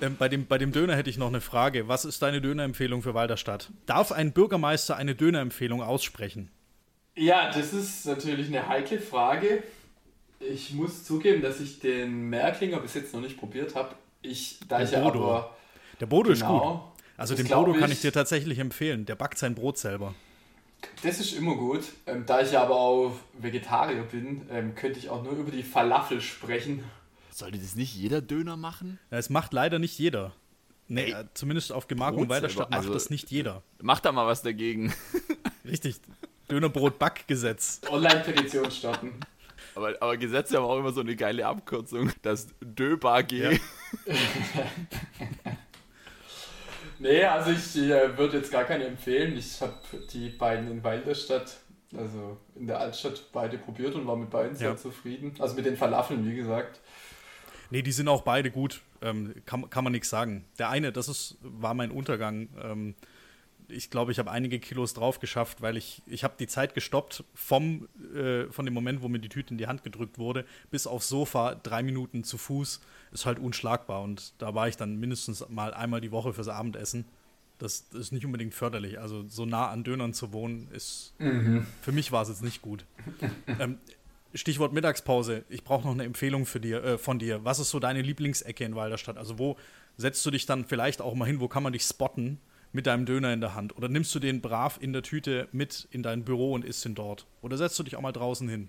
Ähm, bei, dem, bei dem Döner hätte ich noch eine Frage. Was ist deine Dönerempfehlung für Walderstadt? Darf ein Bürgermeister eine Dönerempfehlung aussprechen? Ja, das ist natürlich eine heikle Frage. Ich muss zugeben, dass ich den Merklinger bis jetzt noch nicht probiert habe. Ich, da Der ich Bodo. aber. Der Bodo genau, ist gut. Also den Bodo kann ich dir tatsächlich empfehlen. Der backt sein Brot selber. Das ist immer gut. Ähm, da ich ja aber auch Vegetarier bin, ähm, könnte ich auch nur über die Falafel sprechen. Sollte das nicht jeder Döner machen? Ja, es macht leider nicht jeder. Nee, Ey, zumindest auf Gemarkung Weilerstadt macht also, das nicht jeder. Mach da mal was dagegen. Richtig. Dönerbrot-Backgesetz. Online-Petition starten. Aber, aber Gesetze haben auch immer so eine geile Abkürzung. Das DÖBAG. Ja. Nee, also ich äh, würde jetzt gar keine empfehlen. Ich habe die beiden in Walderstadt Also in der Altstadt beide probiert und war mit beiden sehr Ja. zufrieden. Also mit den Falafeln, wie gesagt. Nee, die sind auch beide gut. Ähm, kann, kann man nichts sagen. Der eine, das ist, war mein Untergang. Ähm, ich glaube, ich habe einige Kilos drauf geschafft, weil ich, ich habe die Zeit gestoppt vom, äh, von dem Moment, wo mir die Tüte in die Hand gedrückt wurde, bis aufs Sofa, drei Minuten zu Fuß, ist halt unschlagbar. Und da war ich dann mindestens mal einmal die Woche fürs Abendessen. Das, das ist nicht unbedingt förderlich. Also so nah an Dönern zu wohnen, ist für mich war es jetzt nicht gut. ähm, Stichwort Mittagspause. Ich brauche noch eine Empfehlung für dir, äh, von dir. Was ist so deine Lieblingsecke in Walderstadt? Also wo setzt du dich dann vielleicht auch mal hin? Wo kann man dich spotten mit deinem Döner in der Hand? Oder nimmst du den brav in der Tüte mit in dein Büro und isst ihn dort? Oder setzt du dich auch mal draußen hin?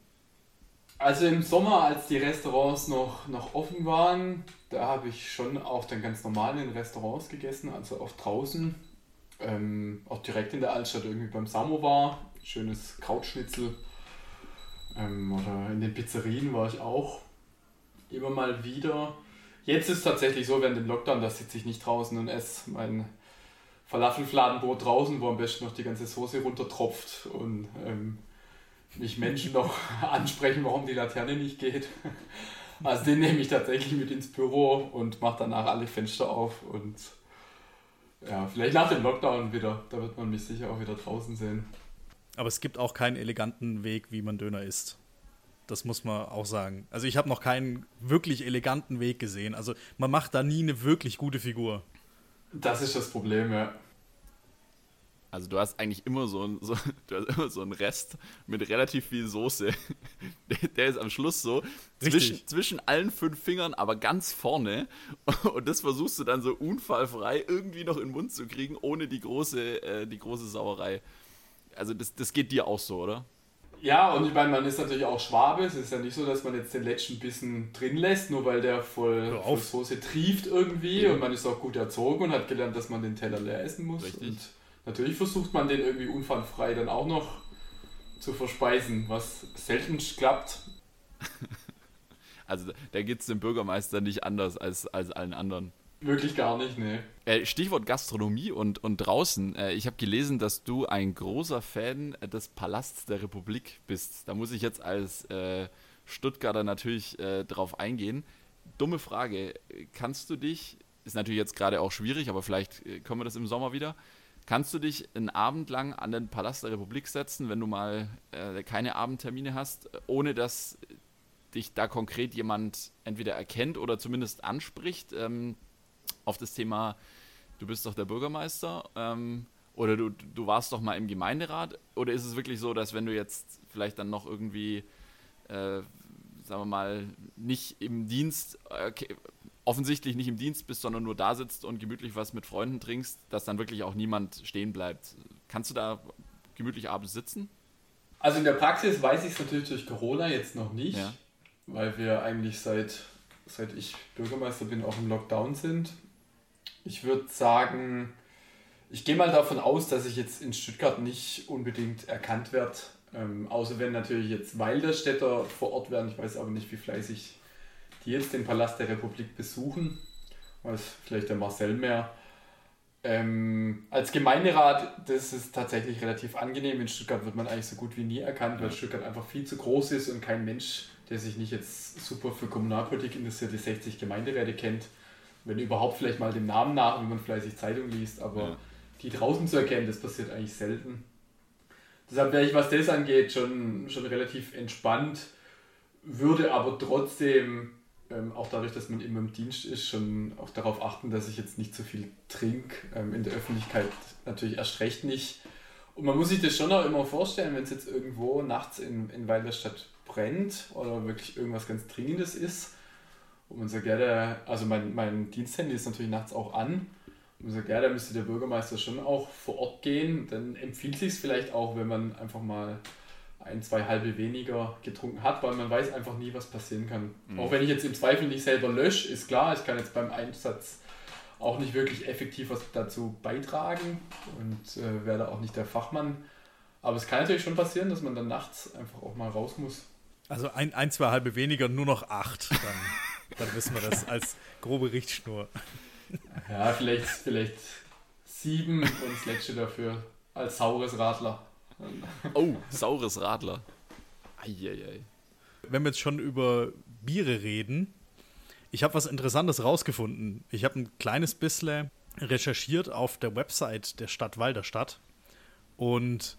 Also im Sommer, als die Restaurants noch, noch offen waren, da habe ich schon auch dann ganz normal in Restaurants gegessen, also auch draußen. Ähm, auch direkt in der Altstadt, irgendwie beim Samovar, schönes Krautschnitzel. Ähm, oder in den Pizzerien war ich auch immer mal wieder. Jetzt ist es tatsächlich so, während dem Lockdown, da sitze ich nicht draußen und esse mein Falafelfladenbrot draußen, wo am besten noch die ganze Soße runtertropft und ähm, mich Menschen noch ansprechen, warum die Laterne nicht geht. Also den nehme ich tatsächlich mit ins Büro und mache danach alle Fenster auf und ja, vielleicht nach dem Lockdown wieder. Da wird man mich sicher auch wieder draußen sehen. Aber es gibt auch keinen eleganten Weg, wie man Döner isst. Das muss man auch sagen. Also ich habe noch keinen wirklich eleganten Weg gesehen. Also man macht da nie eine wirklich gute Figur. Das ist das Problem, ja. Also du hast eigentlich immer so, ein, so, du hast immer so einen Rest mit relativ viel Soße. Der, der ist am Schluss so zwischen, zwischen allen fünf Fingern, aber ganz vorne. Und das versuchst du dann so unfallfrei irgendwie noch in den Mund zu kriegen, ohne die große, äh, die große Sauerei. Also das, das geht dir auch so, oder? Ja, und ich meine, man ist natürlich auch Schwabe. Es ist ja nicht so, dass man jetzt den letzten Bissen drin lässt, nur weil der voll, voll auf. Soße trieft irgendwie. Und man ist auch gut erzogen und hat gelernt, dass man den Teller leer essen muss. Richtig. Und natürlich versucht man den irgendwie unfallfrei dann auch noch zu verspeisen, was selten klappt. Also da geht es dem Bürgermeister nicht anders als, als allen anderen. Wirklich gar nicht, ne. Äh, Stichwort Gastronomie und, und draußen. Äh, ich habe gelesen, dass du ein großer Fan des Palasts der Republik bist. Da muss ich jetzt als äh, Stuttgarter natürlich äh, drauf eingehen. Dumme Frage. Kannst du dich, ist natürlich jetzt gerade auch schwierig, aber vielleicht äh, können wir das im Sommer wieder. Kannst du dich einen Abend lang an den Palast der Republik setzen, wenn du mal äh, keine Abendtermine hast, ohne dass dich da konkret jemand entweder erkennt oder zumindest anspricht? Ähm, auf das Thema, du bist doch der Bürgermeister ähm, oder du, du warst doch mal im Gemeinderat? Oder ist es wirklich so, dass wenn du jetzt vielleicht dann noch irgendwie, äh, sagen wir mal, nicht im Dienst, äh, okay, offensichtlich nicht im Dienst bist, sondern nur da sitzt und gemütlich was mit Freunden trinkst, dass dann wirklich auch niemand stehen bleibt? Kannst du da gemütlich abends sitzen? Also in der Praxis weiß ich es natürlich durch Corona jetzt noch nicht, Ja. weil wir eigentlich seit, seit ich Bürgermeister bin auch im Lockdown sind. Ich würde sagen, ich gehe mal davon aus, dass ich jetzt in Stuttgart nicht unbedingt erkannt werde, ähm, außer wenn natürlich jetzt Walderstädter vor Ort wären. Ich weiß aber nicht, wie fleißig die jetzt den Palast der Republik besuchen. Weiß vielleicht der Marcel mehr. Ähm, als Gemeinderat, das ist tatsächlich relativ angenehm. In Stuttgart wird man eigentlich so gut wie nie erkannt, weil Stuttgart einfach viel zu groß ist und kein Mensch, der sich nicht jetzt super für Kommunalpolitik interessiert, die 60 Gemeinderäte kennt. Wenn überhaupt vielleicht mal dem Namen nach, wenn man fleißig Zeitung liest, aber Ja. die draußen zu erkennen, das passiert eigentlich selten. Deshalb wäre ich, was das angeht, schon, schon relativ entspannt, würde aber trotzdem, ähm, auch dadurch, dass man immer im Dienst ist, schon auch darauf achten, dass ich jetzt nicht zu viel trinke. Ähm, in der Öffentlichkeit natürlich erst recht nicht. Und man muss sich das schon auch immer vorstellen, wenn es jetzt irgendwo nachts in, in Weilerstadt brennt oder wirklich irgendwas ganz Dringendes ist. Und man sagt, ja, der, also mein, mein Diensthandy ist natürlich nachts auch an. Und man sagt, ja, da müsste der Bürgermeister schon auch vor Ort gehen. Dann empfiehlt sich vielleicht auch, wenn man einfach mal ein, zwei halbe weniger getrunken hat, weil man weiß einfach nie, was passieren kann. Auch wenn ich jetzt im Zweifel nicht selber lösche, ist klar, ich kann jetzt beim Einsatz auch nicht wirklich effektiv was dazu beitragen und äh, wäre da auch nicht der Fachmann. Aber es kann natürlich schon passieren, dass man dann nachts einfach auch mal raus muss. Also ein, ein zwei halbe weniger, nur noch acht. Dann, dann wissen wir das als grobe Richtschnur. Ja, vielleicht, vielleicht sieben und das letzte dafür als saures Radler. Oh, saures Radler. Eieiei. Wenn wir jetzt schon über Biere reden, ich habe was Interessantes rausgefunden. Ich habe ein kleines bisschen recherchiert auf der Website der Stadt Walderstadt und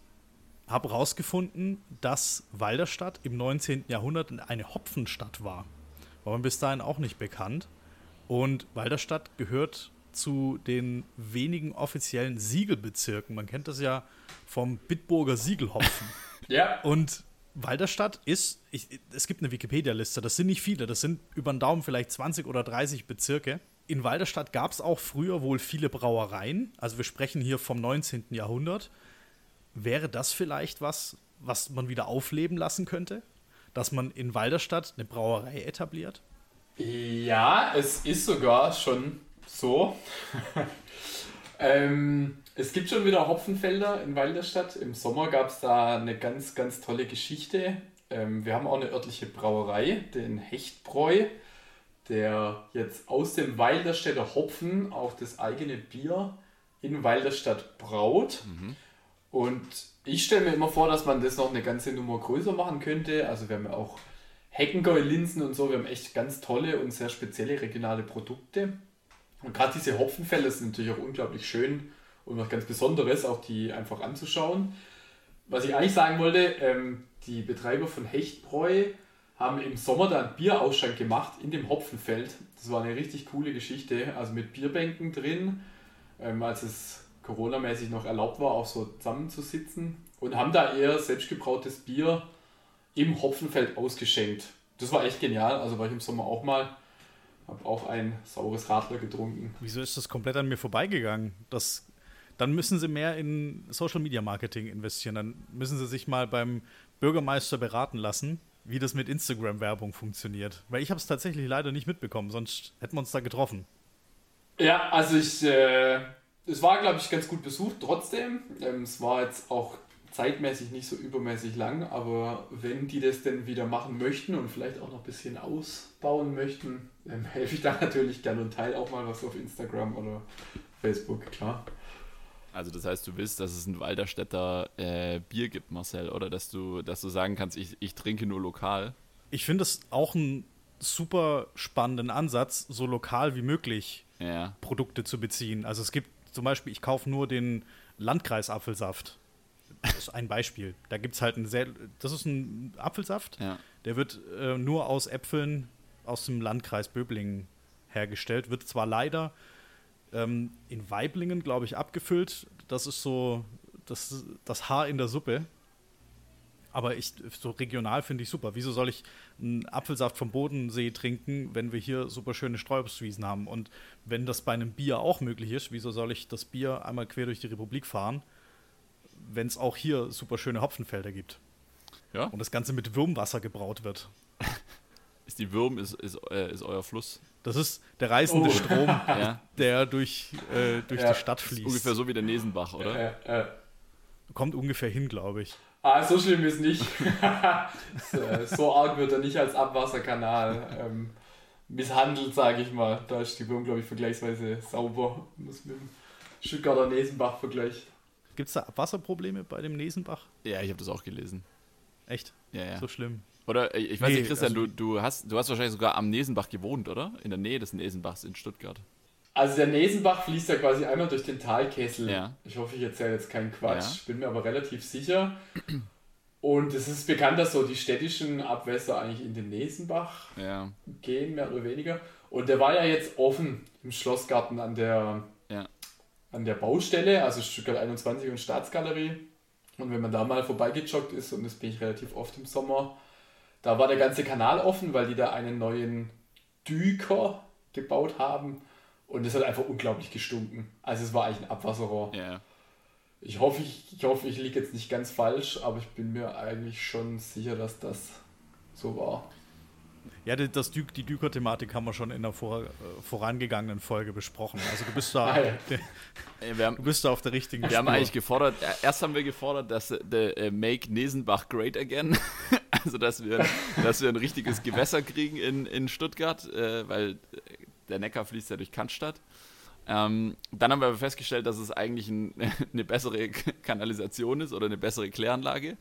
habe rausgefunden, dass Walderstadt im 19. Jahrhundert eine Hopfenstadt war. War man bis dahin auch nicht bekannt. Und Walderstadt gehört zu den wenigen offiziellen Siegelbezirken. Man kennt das ja vom Bitburger Siegelhopfen. Ja. Und Walderstadt ist, ich, es gibt eine Wikipedia-Liste, das sind nicht viele, das sind über den Daumen vielleicht 20 oder 30 Bezirke. In Walderstadt gab es auch früher wohl viele Brauereien, also wir sprechen hier vom 19. Jahrhundert. Wäre das vielleicht was, was man wieder aufleben lassen könnte? Dass man in Walderstadt eine Brauerei etabliert? Ja, es ist sogar schon so. ähm, es gibt schon wieder Hopfenfelder in Walderstadt. Im Sommer gab es da eine ganz, ganz tolle Geschichte. Ähm, wir haben auch eine örtliche Brauerei, den Hechtbräu, der jetzt aus dem Walderstädter Hopfen auch das eigene Bier in Walderstadt braut. Und ich stelle mir immer vor, dass man das noch eine ganze Nummer größer machen könnte. Also wir haben ja auch Heckengäu-Linsen und so. Wir haben echt ganz tolle und sehr spezielle regionale Produkte. Und gerade diese Hopfenfälle sind natürlich auch unglaublich schön und was ganz Besonderes, auch die einfach anzuschauen. Was ich eigentlich sagen wollte, ähm, die Betreiber von Hechtbräu haben im Sommer da einen Bierausschank gemacht in dem Hopfenfeld. Das war eine richtig coole Geschichte, also mit Bierbänken drin, ähm, als es Corona-mäßig noch erlaubt war, auch so zusammenzusitzen und haben da eher selbstgebrautes Bier im Hopfenfeld ausgeschenkt. Das war echt genial, also war ich im Sommer auch mal, habe auch ein saures Radler getrunken. Wieso ist das komplett an mir vorbeigegangen? Das, dann müssen sie mehr in Social Media Marketing investieren. Dann müssen sie sich mal beim Bürgermeister beraten lassen, wie das mit Instagram-Werbung funktioniert. Weil ich habe es tatsächlich leider nicht mitbekommen, sonst hätten wir uns da getroffen. Ja, also ich, äh, es war, glaube ich, ganz gut besucht trotzdem. Ähm, es war jetzt auch zeitmäßig nicht so übermäßig lang, aber wenn die das denn wieder machen möchten und vielleicht auch noch ein bisschen ausbauen möchten, ähm, helfe ich da natürlich gerne und teile auch mal was auf Instagram oder Facebook, klar. Also das heißt, du willst, dass es ein Walderstädter äh, Bier gibt, Marcel, oder dass du, dass du sagen kannst, ich, ich trinke nur lokal. Ich finde es auch einen super spannenden Ansatz, so lokal wie möglich Ja. Produkte zu beziehen. Also es gibt zum Beispiel, ich kaufe nur den Landkreisapfelsaft. Das ist ein Beispiel. Da gibt es halt einen sehr, das ist ein Apfelsaft, Ja. der wird äh, nur aus Äpfeln aus dem Landkreis Böblingen hergestellt, wird zwar leider ähm, in Weiblingen, glaube ich, abgefüllt. Das ist so das, das Haar in der Suppe. Aber ich, so regional finde ich super. Wieso soll ich einen Apfelsaft vom Bodensee trinken, wenn wir hier super schöne Streuobstwiesen haben? Und wenn das bei einem Bier auch möglich ist, wieso soll ich das Bier einmal quer durch die Republik fahren, wenn es auch hier super schöne Hopfenfelder gibt? Ja. Und das Ganze mit Würmwasser gebraut wird. Ist die Würm, ist, ist, äh, ist euer Fluss. Das ist der reißende Oh. Strom, Ja. der durch, äh, durch Ja. die Stadt fließt. ungefähr so wie der Nesenbach, oder? Äh. Kommt ungefähr hin, glaube ich. Ah, so schlimm ist nicht. so, arg wird er nicht als Abwasserkanal ähm, misshandelt, sage ich mal. Da ist die Würm, glaube ich, vergleichsweise sauber. es mit dem Stuttgarter Nesenbach vergleicht. Gibt es da Abwasserprobleme bei dem Nesenbach? Ja, ich habe das auch gelesen. Echt? Ja, ja. So schlimm. Oder äh, ich weiß Nee, nicht, Christian, also- du, du, hast, du hast wahrscheinlich sogar am Nesenbach gewohnt, oder? In der Nähe des Nesenbachs in Stuttgart. Also der Nesenbach fließt ja quasi einmal durch den Talkessel. Ja. Ich hoffe, ich erzähle jetzt keinen Quatsch. Ja. Bin mir aber relativ sicher. Und es ist bekannt, dass so die städtischen Abwässer eigentlich in den Nesenbach Ja. gehen, mehr oder weniger. Und der war ja jetzt offen im Schlossgarten an der, Ja. an der Baustelle, also Stuttgart 21 und Staatsgalerie. Und wenn man da mal vorbeigejoggt ist, und das bin ich relativ oft im Sommer, da war der ganze Kanal offen, weil die da einen neuen Düker gebaut haben. Und es hat einfach unglaublich gestunken. Also es war eigentlich ein Abwasserrohr. Ja. Ich hoffe, ich, ich, hoffe, ich liege jetzt nicht ganz falsch, aber ich bin mir eigentlich schon sicher, dass das so war. Ja, die- das Dü die Düker-Thematik haben wir schon in der vor, äh, vorangegangenen Folge besprochen. Also du bist da. Ey, Wir haben, du bist da auf der richtigen wir haben Spur. eigentlich gefordert, äh, erst haben wir gefordert, dass äh, der äh, Make Nesenbach great again. also dass wir, dass wir ein richtiges Gewässer kriegen in, in Stuttgart, äh, weil äh, der Neckar fließt ja durch Cannstatt. Ähm, dann haben wir festgestellt, dass es eigentlich ein, eine bessere Kanalisation ist oder eine bessere Kläranlage.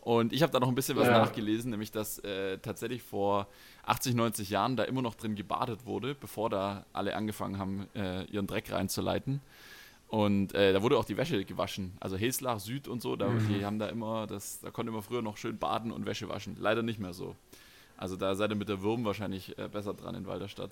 Und ich habe da noch ein bisschen was ja. nachgelesen, nämlich dass äh, tatsächlich vor 80, 90 Jahren da immer noch drin gebadet wurde, bevor da alle angefangen haben, äh, ihren Dreck reinzuleiten. Und äh, da wurde auch die Wäsche gewaschen. Also Heslach, Süd und so, da, mhm. die haben da immer, das, da konnte man früher noch schön baden und Wäsche waschen. Leider nicht mehr so. Also da seid ihr mit der Würm wahrscheinlich äh, besser dran in Walderstadt.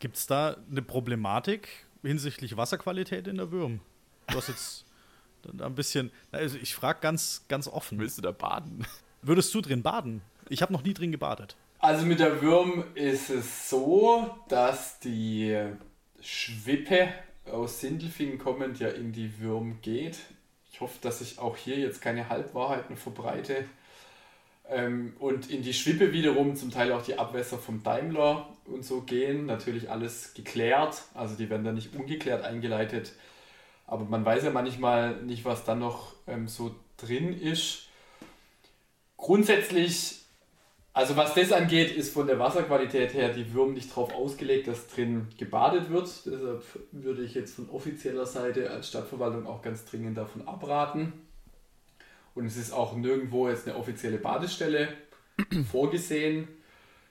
Gibt es da eine Problematik hinsichtlich Wasserqualität in der Würm? Du hast jetzt ein bisschen. Also ich frage ganz, ganz offen. Willst du da baden? Würdest du drin baden? Ich habe noch nie drin gebadet. Also mit der Würm ist es so, dass die Schwippe aus Sindelfingen kommend ja in die Würm geht. Ich hoffe, dass ich auch hier jetzt keine Halbwahrheiten verbreite. Ähm, und in die Schwippe wiederum zum Teil auch die Abwässer vom Daimler und so gehen. Natürlich alles geklärt, also die werden dann nicht ungeklärt eingeleitet. Aber man weiß ja manchmal nicht, was dann noch ähm, so drin ist. Grundsätzlich, also was das angeht, ist von der Wasserqualität her die Würm nicht darauf ausgelegt, dass drin gebadet wird. Deshalb würde ich jetzt von offizieller Seite als Stadtverwaltung auch ganz dringend davon abraten. Und es ist auch nirgendwo jetzt eine offizielle Badestelle vorgesehen.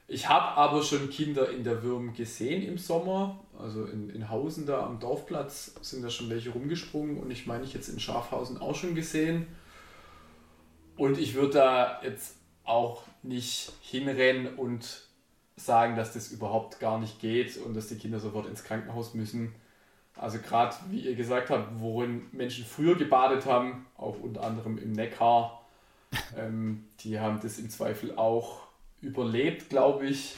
Ich habe aber schon Kinder in der Würm gesehen im Sommer. Also in, in Hausen da am Dorfplatz sind da schon welche rumgesprungen und ich meine, ich jetzt in Schafhausen auch schon gesehen. Und ich würde da jetzt auch nicht hinrennen und sagen, dass das überhaupt gar nicht geht und dass die Kinder sofort ins Krankenhaus müssen. Also gerade, wie ihr gesagt habt, worin Menschen früher gebadet haben, auch unter anderem im Neckar, ähm, die haben das im Zweifel auch überlebt, glaube ich.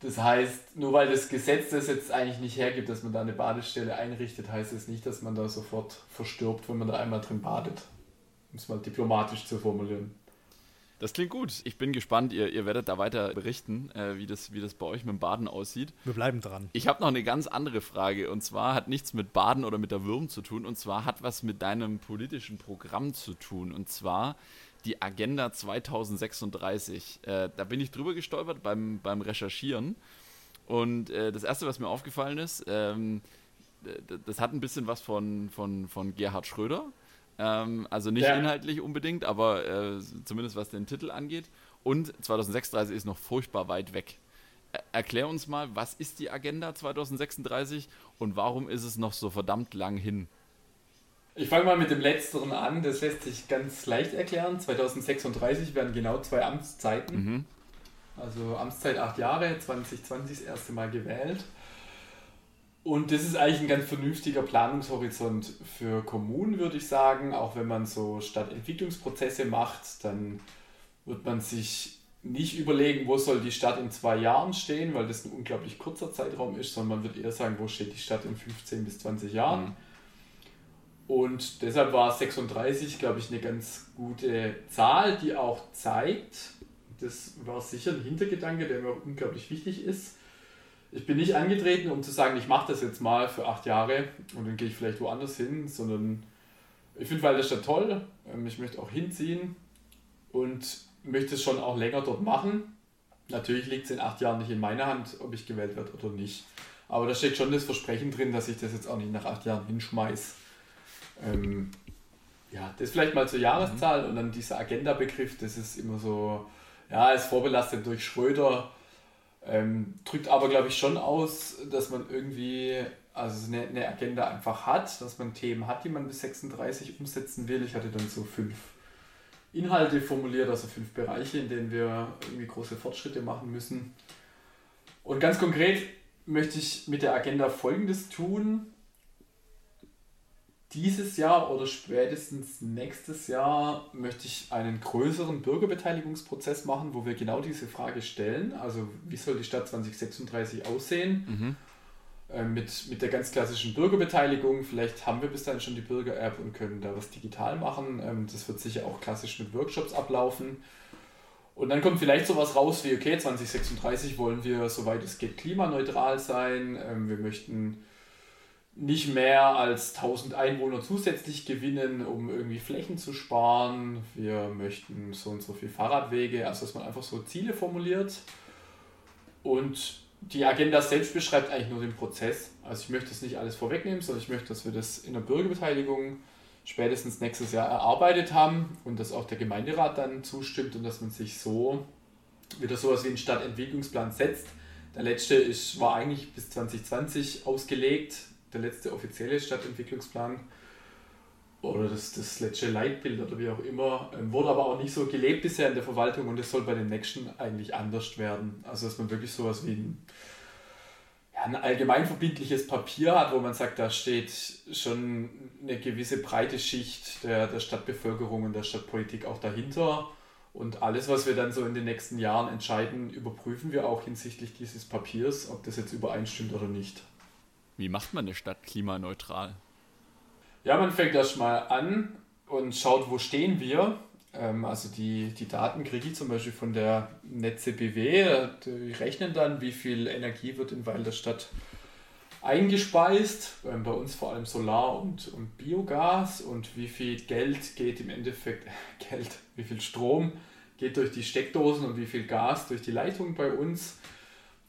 Das heißt, nur weil das Gesetz das jetzt eigentlich nicht hergibt, dass man da eine Badestelle einrichtet, heißt es das nicht, dass man da sofort verstirbt, wenn man da einmal drin badet. Um es mal diplomatisch zu formulieren. Das klingt gut. Ich bin gespannt. Ihr, ihr werdet da weiter berichten, äh, wie, das, wie das bei euch mit dem Baden aussieht. Wir bleiben dran. Ich habe noch eine ganz andere Frage. Und zwar hat nichts mit Baden oder mit der Würm zu tun. Und zwar hat was mit deinem politischen Programm zu tun. Und zwar die Agenda 2036. Äh, da bin ich drüber gestolpert beim, beim Recherchieren. Und äh, das Erste, was mir aufgefallen ist, ähm, das hat ein bisschen was von, von, von Gerhard Schröder. Ähm, also nicht ja. inhaltlich unbedingt, aber äh, zumindest was den Titel angeht. Und 2036 ist noch furchtbar weit weg. Er erklär uns mal, was ist die Agenda 2036 und warum ist es noch so verdammt lang hin? Ich fange mal mit dem Letzteren an, das lässt sich ganz leicht erklären. 2036 werden genau zwei Amtszeiten. Mhm. Also Amtszeit acht Jahre, 2020 das erste Mal gewählt. Und das ist eigentlich ein ganz vernünftiger Planungshorizont für Kommunen, würde ich sagen. Auch wenn man so Stadtentwicklungsprozesse macht, dann wird man sich nicht überlegen, wo soll die Stadt in zwei Jahren stehen, weil das ein unglaublich kurzer Zeitraum ist, sondern man wird eher sagen, wo steht die Stadt in 15 bis 20 Jahren. Mhm. Und deshalb war 36, glaube ich, eine ganz gute Zahl, die auch zeigt, das war sicher ein Hintergedanke, der mir auch unglaublich wichtig ist, ich bin nicht angetreten, um zu sagen, ich mache das jetzt mal für acht Jahre und dann gehe ich vielleicht woanders hin, sondern ich finde Walderstadt toll, ähm, ich möchte auch hinziehen und möchte es schon auch länger dort machen. Natürlich liegt es in acht Jahren nicht in meiner Hand, ob ich gewählt werde oder nicht. Aber da steckt schon das Versprechen drin, dass ich das jetzt auch nicht nach acht Jahren hinschmeiß. Ähm, ja, das vielleicht mal zur Jahreszahl und dann dieser Agenda-Begriff, das ist immer so, ja, ist vorbelastet durch Schröder ähm, drückt aber, glaube ich, schon aus, dass man irgendwie also eine, eine, Agenda einfach hat, dass man Themen hat, die man bis 36 umsetzen will. Ich hatte dann so fünf Inhalte formuliert, also fünf Bereiche, in denen wir irgendwie große Fortschritte machen müssen. Und ganz konkret möchte ich mit der Agenda Folgendes tun dieses Jahr oder spätestens nächstes Jahr möchte ich einen größeren Bürgerbeteiligungsprozess machen, wo wir genau diese Frage stellen. Also wie soll die Stadt 2036 aussehen? Mhm. Äh, mit, mit der ganz klassischen Bürgerbeteiligung. Vielleicht haben wir bis dahin schon die Bürger-App und können da was digital machen. Ähm, das wird sicher auch klassisch mit Workshops ablaufen. Und dann kommt vielleicht sowas raus wie, okay, 2036 wollen wir, soweit es geht, klimaneutral sein. Ähm, wir möchten nicht mehr als 1000 Einwohner zusätzlich gewinnen, um irgendwie Flächen zu sparen. Wir möchten so und so viel Fahrradwege, also dass man einfach so Ziele formuliert. Und die Agenda selbst beschreibt eigentlich nur den Prozess. Also ich möchte das nicht alles vorwegnehmen, sondern ich möchte, dass wir das in der Bürgerbeteiligung spätestens nächstes Jahr erarbeitet haben und dass auch der Gemeinderat dann zustimmt und dass man sich so wieder sowas wie einen Stadtentwicklungsplan setzt. Der letzte ist, war eigentlich bis 2020 ausgelegt, der letzte offizielle Stadtentwicklungsplan oder das, das letzte Leitbild oder wie auch immer, ähm, wurde aber auch nicht so gelebt bisher in der Verwaltung und es soll bei den nächsten eigentlich anders werden. Also dass man wirklich sowas wie ein, ja, ein allgemeinverbindliches Papier hat, wo man sagt, da steht schon eine gewisse breite Schicht der, der Stadtbevölkerung und der Stadtpolitik auch dahinter. Und alles, was wir dann so in den nächsten Jahren entscheiden, überprüfen wir auch hinsichtlich dieses Papiers, ob das jetzt übereinstimmt oder nicht. Wie macht man eine Stadt klimaneutral? Ja, man fängt erstmal an und schaut, wo stehen wir. Ähm, also die, die Daten kriege ich zum Beispiel von der Netze BW. Die rechnen dann, wie viel Energie wird in Weil der Stadt eingespeist. Ähm, bei uns vor allem Solar und, und Biogas und wie viel Geld geht im Endeffekt, Geld, wie viel Strom geht durch die Steckdosen und wie viel Gas durch die Leitung bei uns.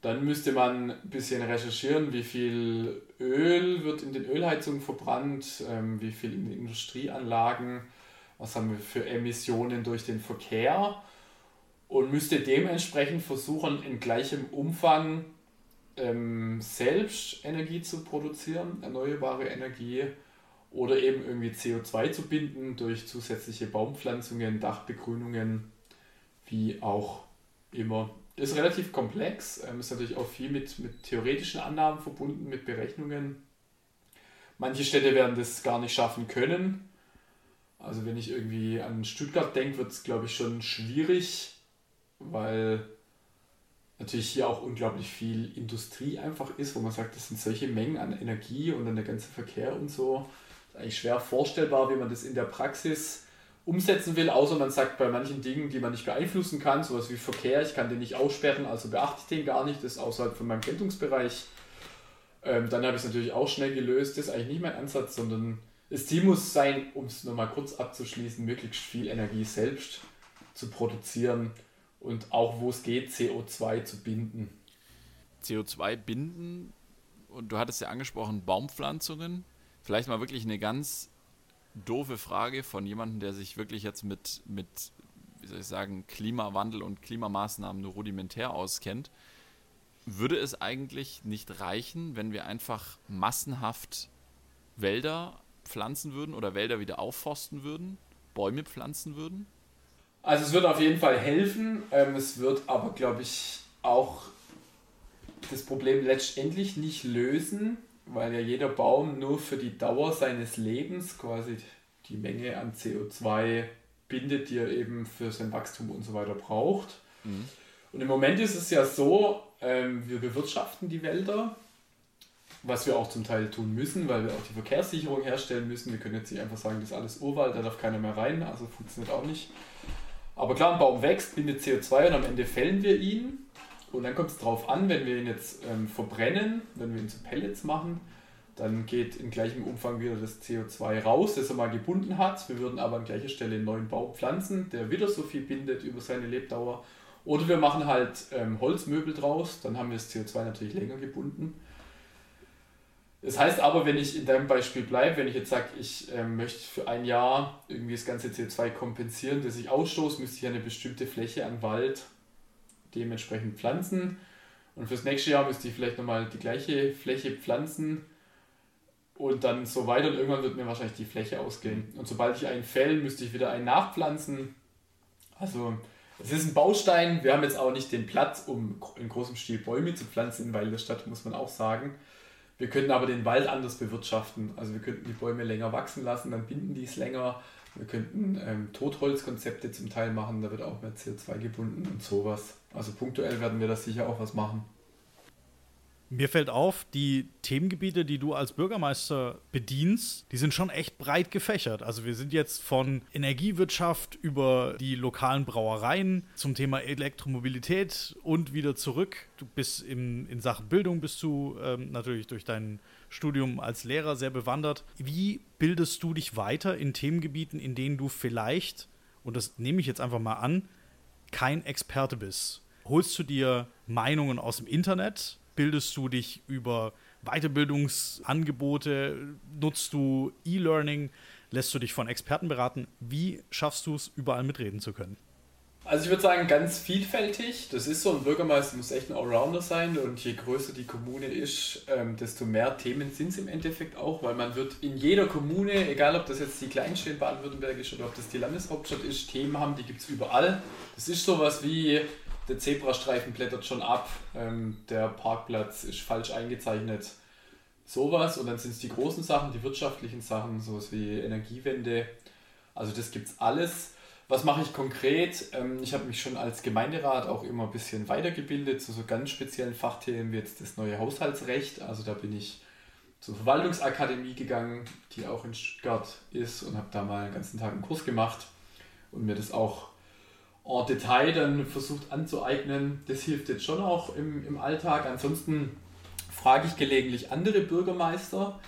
Dann müsste man ein bisschen recherchieren, wie viel Öl wird in den Ölheizungen verbrannt, ähm, wie viel in den Industrieanlagen, was haben wir für Emissionen durch den Verkehr und müsste dementsprechend versuchen, in gleichem Umfang ähm, selbst Energie zu produzieren, erneuerbare Energie oder eben irgendwie CO2 zu binden durch zusätzliche Baumpflanzungen, Dachbegrünungen, wie auch immer ist relativ komplex, ähm, ist natürlich auch viel mit, mit theoretischen Annahmen verbunden, mit Berechnungen. Manche Städte werden das gar nicht schaffen können. Also wenn ich irgendwie an Stuttgart denke, wird es, glaube ich, schon schwierig, weil natürlich hier auch unglaublich viel Industrie einfach ist, wo man sagt, das sind solche Mengen an Energie und dann der ganze Verkehr und so. Das ist eigentlich schwer vorstellbar, wie man das in der Praxis umsetzen will, außer man sagt bei manchen Dingen, die man nicht beeinflussen kann, sowas wie Verkehr, ich kann den nicht aussperren, also beachte ich den gar nicht, das ist außerhalb von meinem Geltungsbereich. Ähm, dann habe ich es natürlich auch schnell gelöst, das ist eigentlich nicht mein Ansatz, sondern das Ziel muss sein, um es nochmal kurz abzuschließen, möglichst viel Energie selbst zu produzieren und auch wo es geht, CO2 zu binden. CO2 binden und du hattest ja angesprochen, Baumpflanzungen. Vielleicht mal wirklich eine ganz doofe Frage von jemandem, der sich wirklich jetzt mit, mit, wie soll ich sagen, Klimawandel und Klimamaßnahmen nur rudimentär auskennt. Würde es eigentlich nicht reichen, wenn wir einfach massenhaft Wälder pflanzen würden oder Wälder wieder aufforsten würden, Bäume pflanzen würden? Also es wird auf jeden Fall helfen. Ähm, es wird aber, glaube ich, auch das Problem letztendlich nicht lösen, weil ja jeder Baum nur für die Dauer seines Lebens quasi die Menge an CO2 bindet, die er eben für sein Wachstum und so weiter braucht. Mhm. Und im Moment ist es ja so, ähm, wir bewirtschaften die Wälder, was wir auch zum Teil tun müssen, weil wir auch die Verkehrssicherung herstellen müssen. Wir können jetzt nicht einfach sagen, das ist alles Urwald, da darf keiner mehr rein, also funktioniert auch nicht. Aber klar, ein Baum wächst, bindet CO2 und am Ende fällen wir ihn. Und dann kommt es darauf an, wenn wir ihn jetzt ähm, verbrennen, wenn wir ihn zu Pellets machen, dann geht in gleichem Umfang wieder das CO2 raus, das er mal gebunden hat. Wir würden aber an gleicher Stelle einen neuen Baum pflanzen, der wieder so viel bindet über seine Lebdauer. Oder wir machen halt ähm, Holzmöbel draus, dann haben wir das CO2 natürlich länger gebunden. Das heißt aber, wenn ich in deinem Beispiel bleibe, wenn ich jetzt sage, ich äh, möchte für ein Jahr irgendwie das ganze CO2 kompensieren, das ich ausstoße, müsste ich eine bestimmte Fläche an Wald dementsprechend pflanzen. Und fürs nächste Jahr müsste ich vielleicht nochmal die gleiche Fläche pflanzen und dann so weiter. Und irgendwann wird mir wahrscheinlich die Fläche ausgehen. Und sobald ich einen fäll, müsste ich wieder einen nachpflanzen. Also es ist ein Baustein. Wir haben jetzt auch nicht den Platz, um in großem Stil Bäume zu pflanzen in Weil der Stadt, muss man auch sagen. Wir könnten aber den Wald anders bewirtschaften. Also wir könnten die Bäume länger wachsen lassen, dann binden die es länger. Wir könnten ähm, Totholzkonzepte zum Teil machen, da wird auch mehr CO2 gebunden und sowas. Also punktuell werden wir da sicher auch was machen. Mir fällt auf, die Themengebiete, die du als Bürgermeister bedienst, die sind schon echt breit gefächert. Also wir sind jetzt von Energiewirtschaft über die lokalen Brauereien zum Thema Elektromobilität und wieder zurück. Du bist in, in Sachen Bildung, bist du ähm, natürlich durch dein Studium als Lehrer sehr bewandert. Wie bildest du dich weiter in Themengebieten, in denen du vielleicht, und das nehme ich jetzt einfach mal an, kein Experte bist? Holst du dir Meinungen aus dem Internet? bildest du dich über Weiterbildungsangebote? Nutzt du E-Learning? Lässt du dich von Experten beraten? Wie schaffst du es, überall mitreden zu können? Also ich würde sagen, ganz vielfältig. Das ist so, ein Bürgermeister muss echt ein Allrounder sein und je größer die Kommune ist, ähm, desto mehr Themen sind es im Endeffekt auch, weil man wird in jeder Kommune, egal ob das jetzt die kleinste in Baden-Württemberg ist oder ob das die Landeshauptstadt ist, Themen haben, die gibt es überall. Das ist sowas wie, der Zebrastreifen blättert schon ab, ähm, der Parkplatz ist falsch eingezeichnet, sowas. Und dann sind es die großen Sachen, die wirtschaftlichen Sachen, sowas wie Energiewende. Also das gibt es alles. Was mache ich konkret? Ähm, ich habe mich schon als Gemeinderat auch immer ein bisschen weitergebildet zu so ganz speziellen Fachthemen wie jetzt das neue Haushaltsrecht. Also da bin ich zur Verwaltungsakademie gegangen, die auch in Stuttgart ist und habe da mal einen ganzen Tag einen Kurs gemacht und mir das auch en Detail dann versucht anzueignen. Das hilft jetzt schon auch im, im Alltag. Ansonsten frage ich gelegentlich andere Bürgermeister.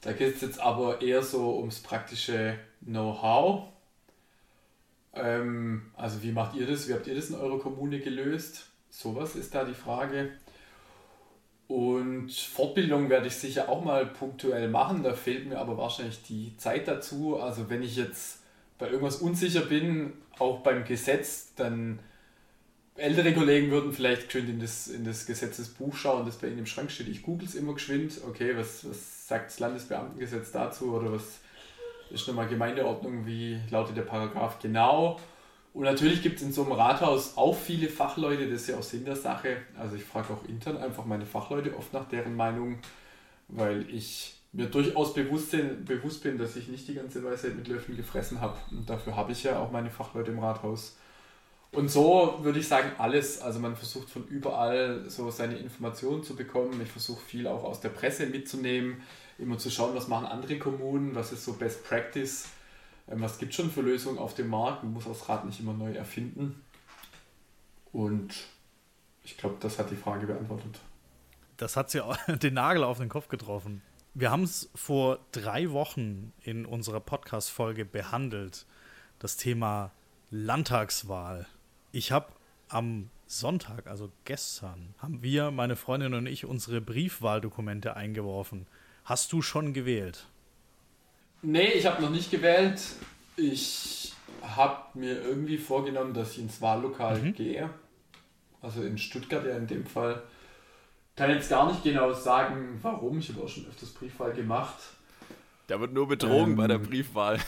Da geht es jetzt aber eher so ums praktische Know-how. Ähm, also wie macht ihr das? Wie habt ihr das in eurer Kommune gelöst? Sowas ist da die Frage. Und Fortbildung werde ich sicher auch mal punktuell machen. Da fehlt mir aber wahrscheinlich die Zeit dazu. Also wenn ich jetzt bei irgendwas unsicher bin, auch beim Gesetz, dann ältere Kollegen würden vielleicht geschwind in das, in das Gesetzesbuch schauen, das bei ihnen im Schrank steht. Ich google es immer geschwind. Okay, was, was sagt das Landesbeamtengesetz dazu oder was ist nochmal Gemeindeordnung, wie lautet der Paragraph genau. Und natürlich gibt es in so einem Rathaus auch viele Fachleute, das ist ja auch Sinn der Sache. Also ich frage auch intern einfach meine Fachleute oft nach deren Meinung, weil ich mir durchaus bewusst, bewusst bin, dass ich nicht die ganze Weisheit mit Löffeln gefressen habe. Und dafür habe ich ja auch meine Fachleute im Rathaus. Und so würde ich sagen, alles. Also man versucht von überall so seine Informationen zu bekommen. Ich versuche viel auch aus der Presse mitzunehmen immer zu schauen, was machen andere Kommunen, was ist so Best Practice, ähm, was gibt es schon für Lösungen auf dem Markt. Man muss das Rad nicht immer neu erfinden. Und ich glaube, das hat die Frage beantwortet. Das hat sie den Nagel auf den Kopf getroffen. Wir haben es vor drei Wochen in unserer Podcast-Folge behandelt, das Thema Landtagswahl. Ich habe am Sonntag, also gestern, haben wir, meine Freundin und ich, unsere Briefwahldokumente eingeworfen. Hast du schon gewählt? Nee, ich habe noch nicht gewählt. Ich habe mir irgendwie vorgenommen, dass ich ins Wahllokal mhm. gehe. Also in Stuttgart ja in dem Fall. Kann jetzt gar nicht genau sagen, warum. Ich habe auch schon öfters Briefwahl gemacht. Da wird nur betrogen ähm, bei der Briefwahl.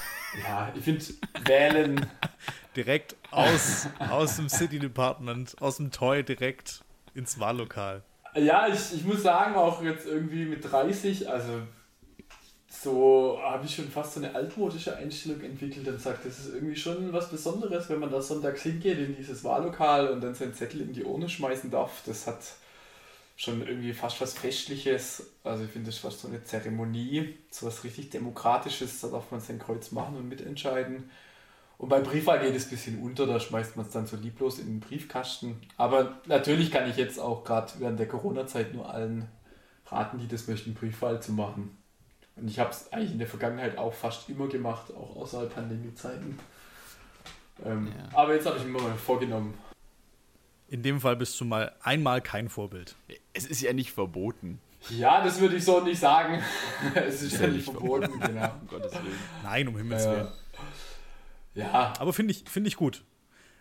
Ja, ich finde Wählen. direkt aus, aus dem City Department, aus dem Toy direkt ins Wahllokal. Ja, ich, ich muss sagen, auch jetzt irgendwie mit 30, also so habe ich schon fast so eine altmodische Einstellung entwickelt und sagt, das ist irgendwie schon was Besonderes, wenn man da sonntags hingeht in dieses Wahllokal und dann seinen Zettel in die Urne schmeißen darf. Das hat schon irgendwie fast was Festliches. Also ich finde das fast so eine Zeremonie, so was richtig Demokratisches. Da darf man sein Kreuz machen und mitentscheiden. Und beim Briefwahl geht es ein bisschen unter, da schmeißt man es dann so lieblos in den Briefkasten. Aber natürlich kann ich jetzt auch gerade während der Corona-Zeit nur allen raten, die das möchten, Briefwahl zu machen. Und ich habe es eigentlich in der Vergangenheit auch fast immer gemacht, auch außerhalb Pandemiezeiten. Ähm, ja. Aber jetzt habe ich mir mal vorgenommen. In dem Fall bist du mal einmal kein Vorbild. Es ist ja nicht verboten. Ja, das würde ich so nicht sagen. es ist, ist ja nicht verboten, verboten genau. Um Gottes Willen. Nein, um Himmels Willen. Äh, ja. Aber finde ich, find ich gut.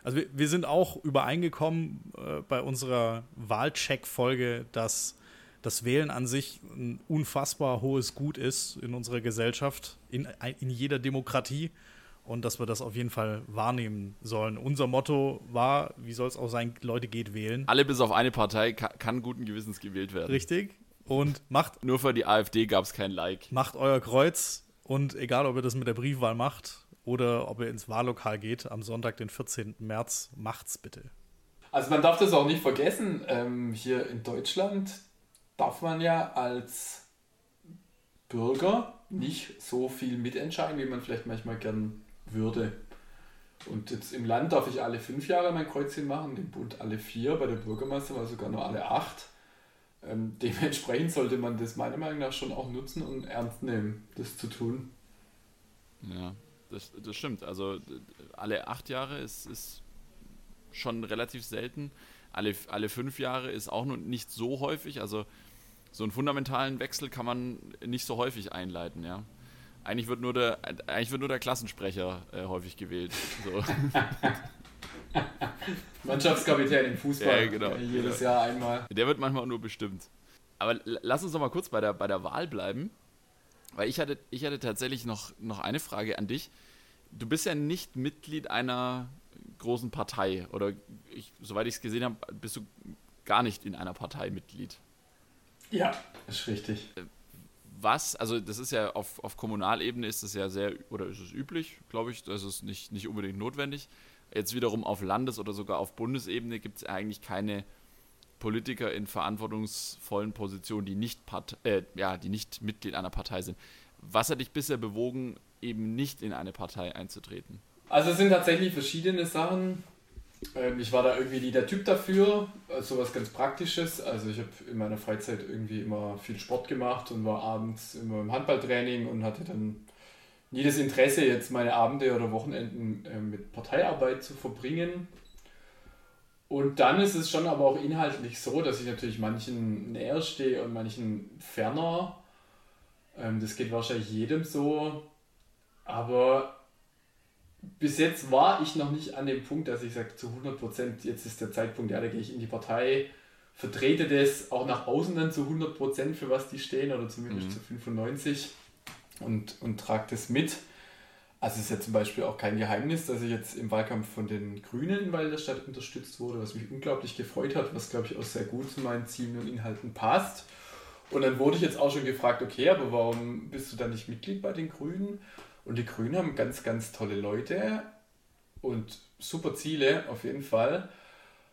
Also wir, wir sind auch übereingekommen äh, bei unserer Wahlcheck-Folge, dass das Wählen an sich ein unfassbar hohes Gut ist in unserer Gesellschaft, in, in jeder Demokratie und dass wir das auf jeden Fall wahrnehmen sollen. Unser Motto war, wie soll es auch sein, Leute geht wählen. Alle bis auf eine Partei kann, kann guten Gewissens gewählt werden. Richtig. Und macht. Nur für die AfD gab es kein Like. Macht euer Kreuz und egal, ob ihr das mit der Briefwahl macht oder ob ihr ins Wahllokal geht am Sonntag, den 14. März. Macht's bitte. Also man darf das auch nicht vergessen. Ähm, hier in Deutschland darf man ja als Bürger nicht so viel mitentscheiden, wie man vielleicht manchmal gern würde. Und jetzt im Land darf ich alle fünf Jahre mein Kreuzchen machen, im Bund alle vier, bei der Bürgermeister war sogar nur alle acht. Ähm, dementsprechend sollte man das meiner Meinung nach schon auch nutzen und ernst nehmen, das zu tun. Ja, das, das stimmt. Also alle acht Jahre ist, ist schon relativ selten. alle, alle fünf Jahre ist auch noch nicht so häufig. Also so einen fundamentalen Wechsel kann man nicht so häufig einleiten, ja. Eigentlich wird nur der, eigentlich wird nur der Klassensprecher äh, häufig gewählt. So. Mannschaftskapitän im Fußball. Ja, genau. Jedes genau. Jahr einmal. Der wird manchmal nur bestimmt. Aber lass uns noch mal kurz bei der, bei der Wahl bleiben. Weil ich hatte, ich hatte tatsächlich noch, noch eine Frage an dich. Du bist ja nicht Mitglied einer großen Partei. Oder ich, soweit ich es gesehen habe, bist du gar nicht in einer Partei Mitglied. Ja, ist richtig. Was, also das ist ja auf, auf Kommunalebene ist es ja sehr, oder ist es üblich, glaube ich, das ist nicht, nicht unbedingt notwendig. Jetzt wiederum auf Landes- oder sogar auf Bundesebene gibt es eigentlich keine Politiker in verantwortungsvollen Positionen, die nicht, Part äh, ja, die nicht Mitglied einer Partei sind. Was hat dich bisher bewogen, eben nicht in eine Partei einzutreten? Also es sind tatsächlich verschiedene Sachen. Ähm, ich war da irgendwie nie der Typ dafür, also was ganz Praktisches. Also ich habe in meiner Freizeit irgendwie immer viel Sport gemacht und war abends immer im Handballtraining und hatte dann nie das Interesse, jetzt meine Abende oder Wochenenden äh, mit Parteiarbeit zu verbringen. Und dann ist es schon aber auch inhaltlich so, dass ich natürlich manchen näher stehe und manchen ferner. Ähm, das geht wahrscheinlich jedem so. Aber bis jetzt war ich noch nicht an dem Punkt, dass ich sage, zu 100 Prozent, jetzt ist der Zeitpunkt, ja, da gehe ich in die Partei, vertrete das auch nach außen dann zu 100 Prozent, für was die stehen, oder zumindest mhm. zu 95 und, und trage das mit. Also es ist ja zum Beispiel auch kein Geheimnis, dass ich jetzt im Wahlkampf von den Grünen in Walderstadt unterstützt wurde, was mich unglaublich gefreut hat, was glaube ich auch sehr gut zu meinen Zielen und Inhalten passt. Und dann wurde ich jetzt auch schon gefragt, okay, aber warum bist du dann nicht Mitglied bei den Grünen? Und die Grünen haben ganz, ganz tolle Leute und super Ziele auf jeden Fall.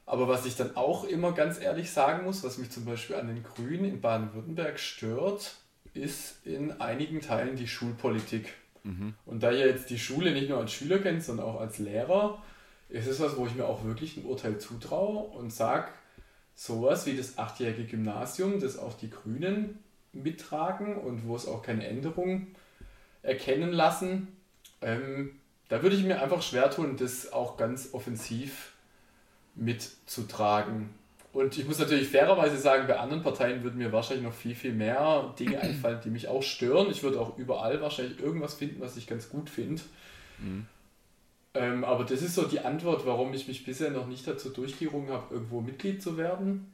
Aber was ich dann auch immer ganz ehrlich sagen muss, was mich zum Beispiel an den Grünen in Baden-Württemberg stört, ist in einigen Teilen die Schulpolitik. Mhm. Und da ihr jetzt die Schule nicht nur als Schüler kennt, sondern auch als Lehrer, ist es was, wo ich mir auch wirklich ein Urteil zutraue und sage, sowas wie das achtjährige Gymnasium, das auch die Grünen mittragen und wo es auch keine Änderungen erkennen lassen. Ähm, da würde ich mir einfach schwer tun, das auch ganz offensiv mitzutragen. Und ich muss natürlich fairerweise sagen, bei anderen Parteien würden mir wahrscheinlich noch viel, viel mehr Dinge einfallen, die mich auch stören. Ich würde auch überall wahrscheinlich irgendwas finden, was ich ganz gut finde. Mhm. Ähm, aber das ist so die Antwort, warum ich mich bisher noch nicht dazu durchgerungen habe, irgendwo Mitglied zu werden.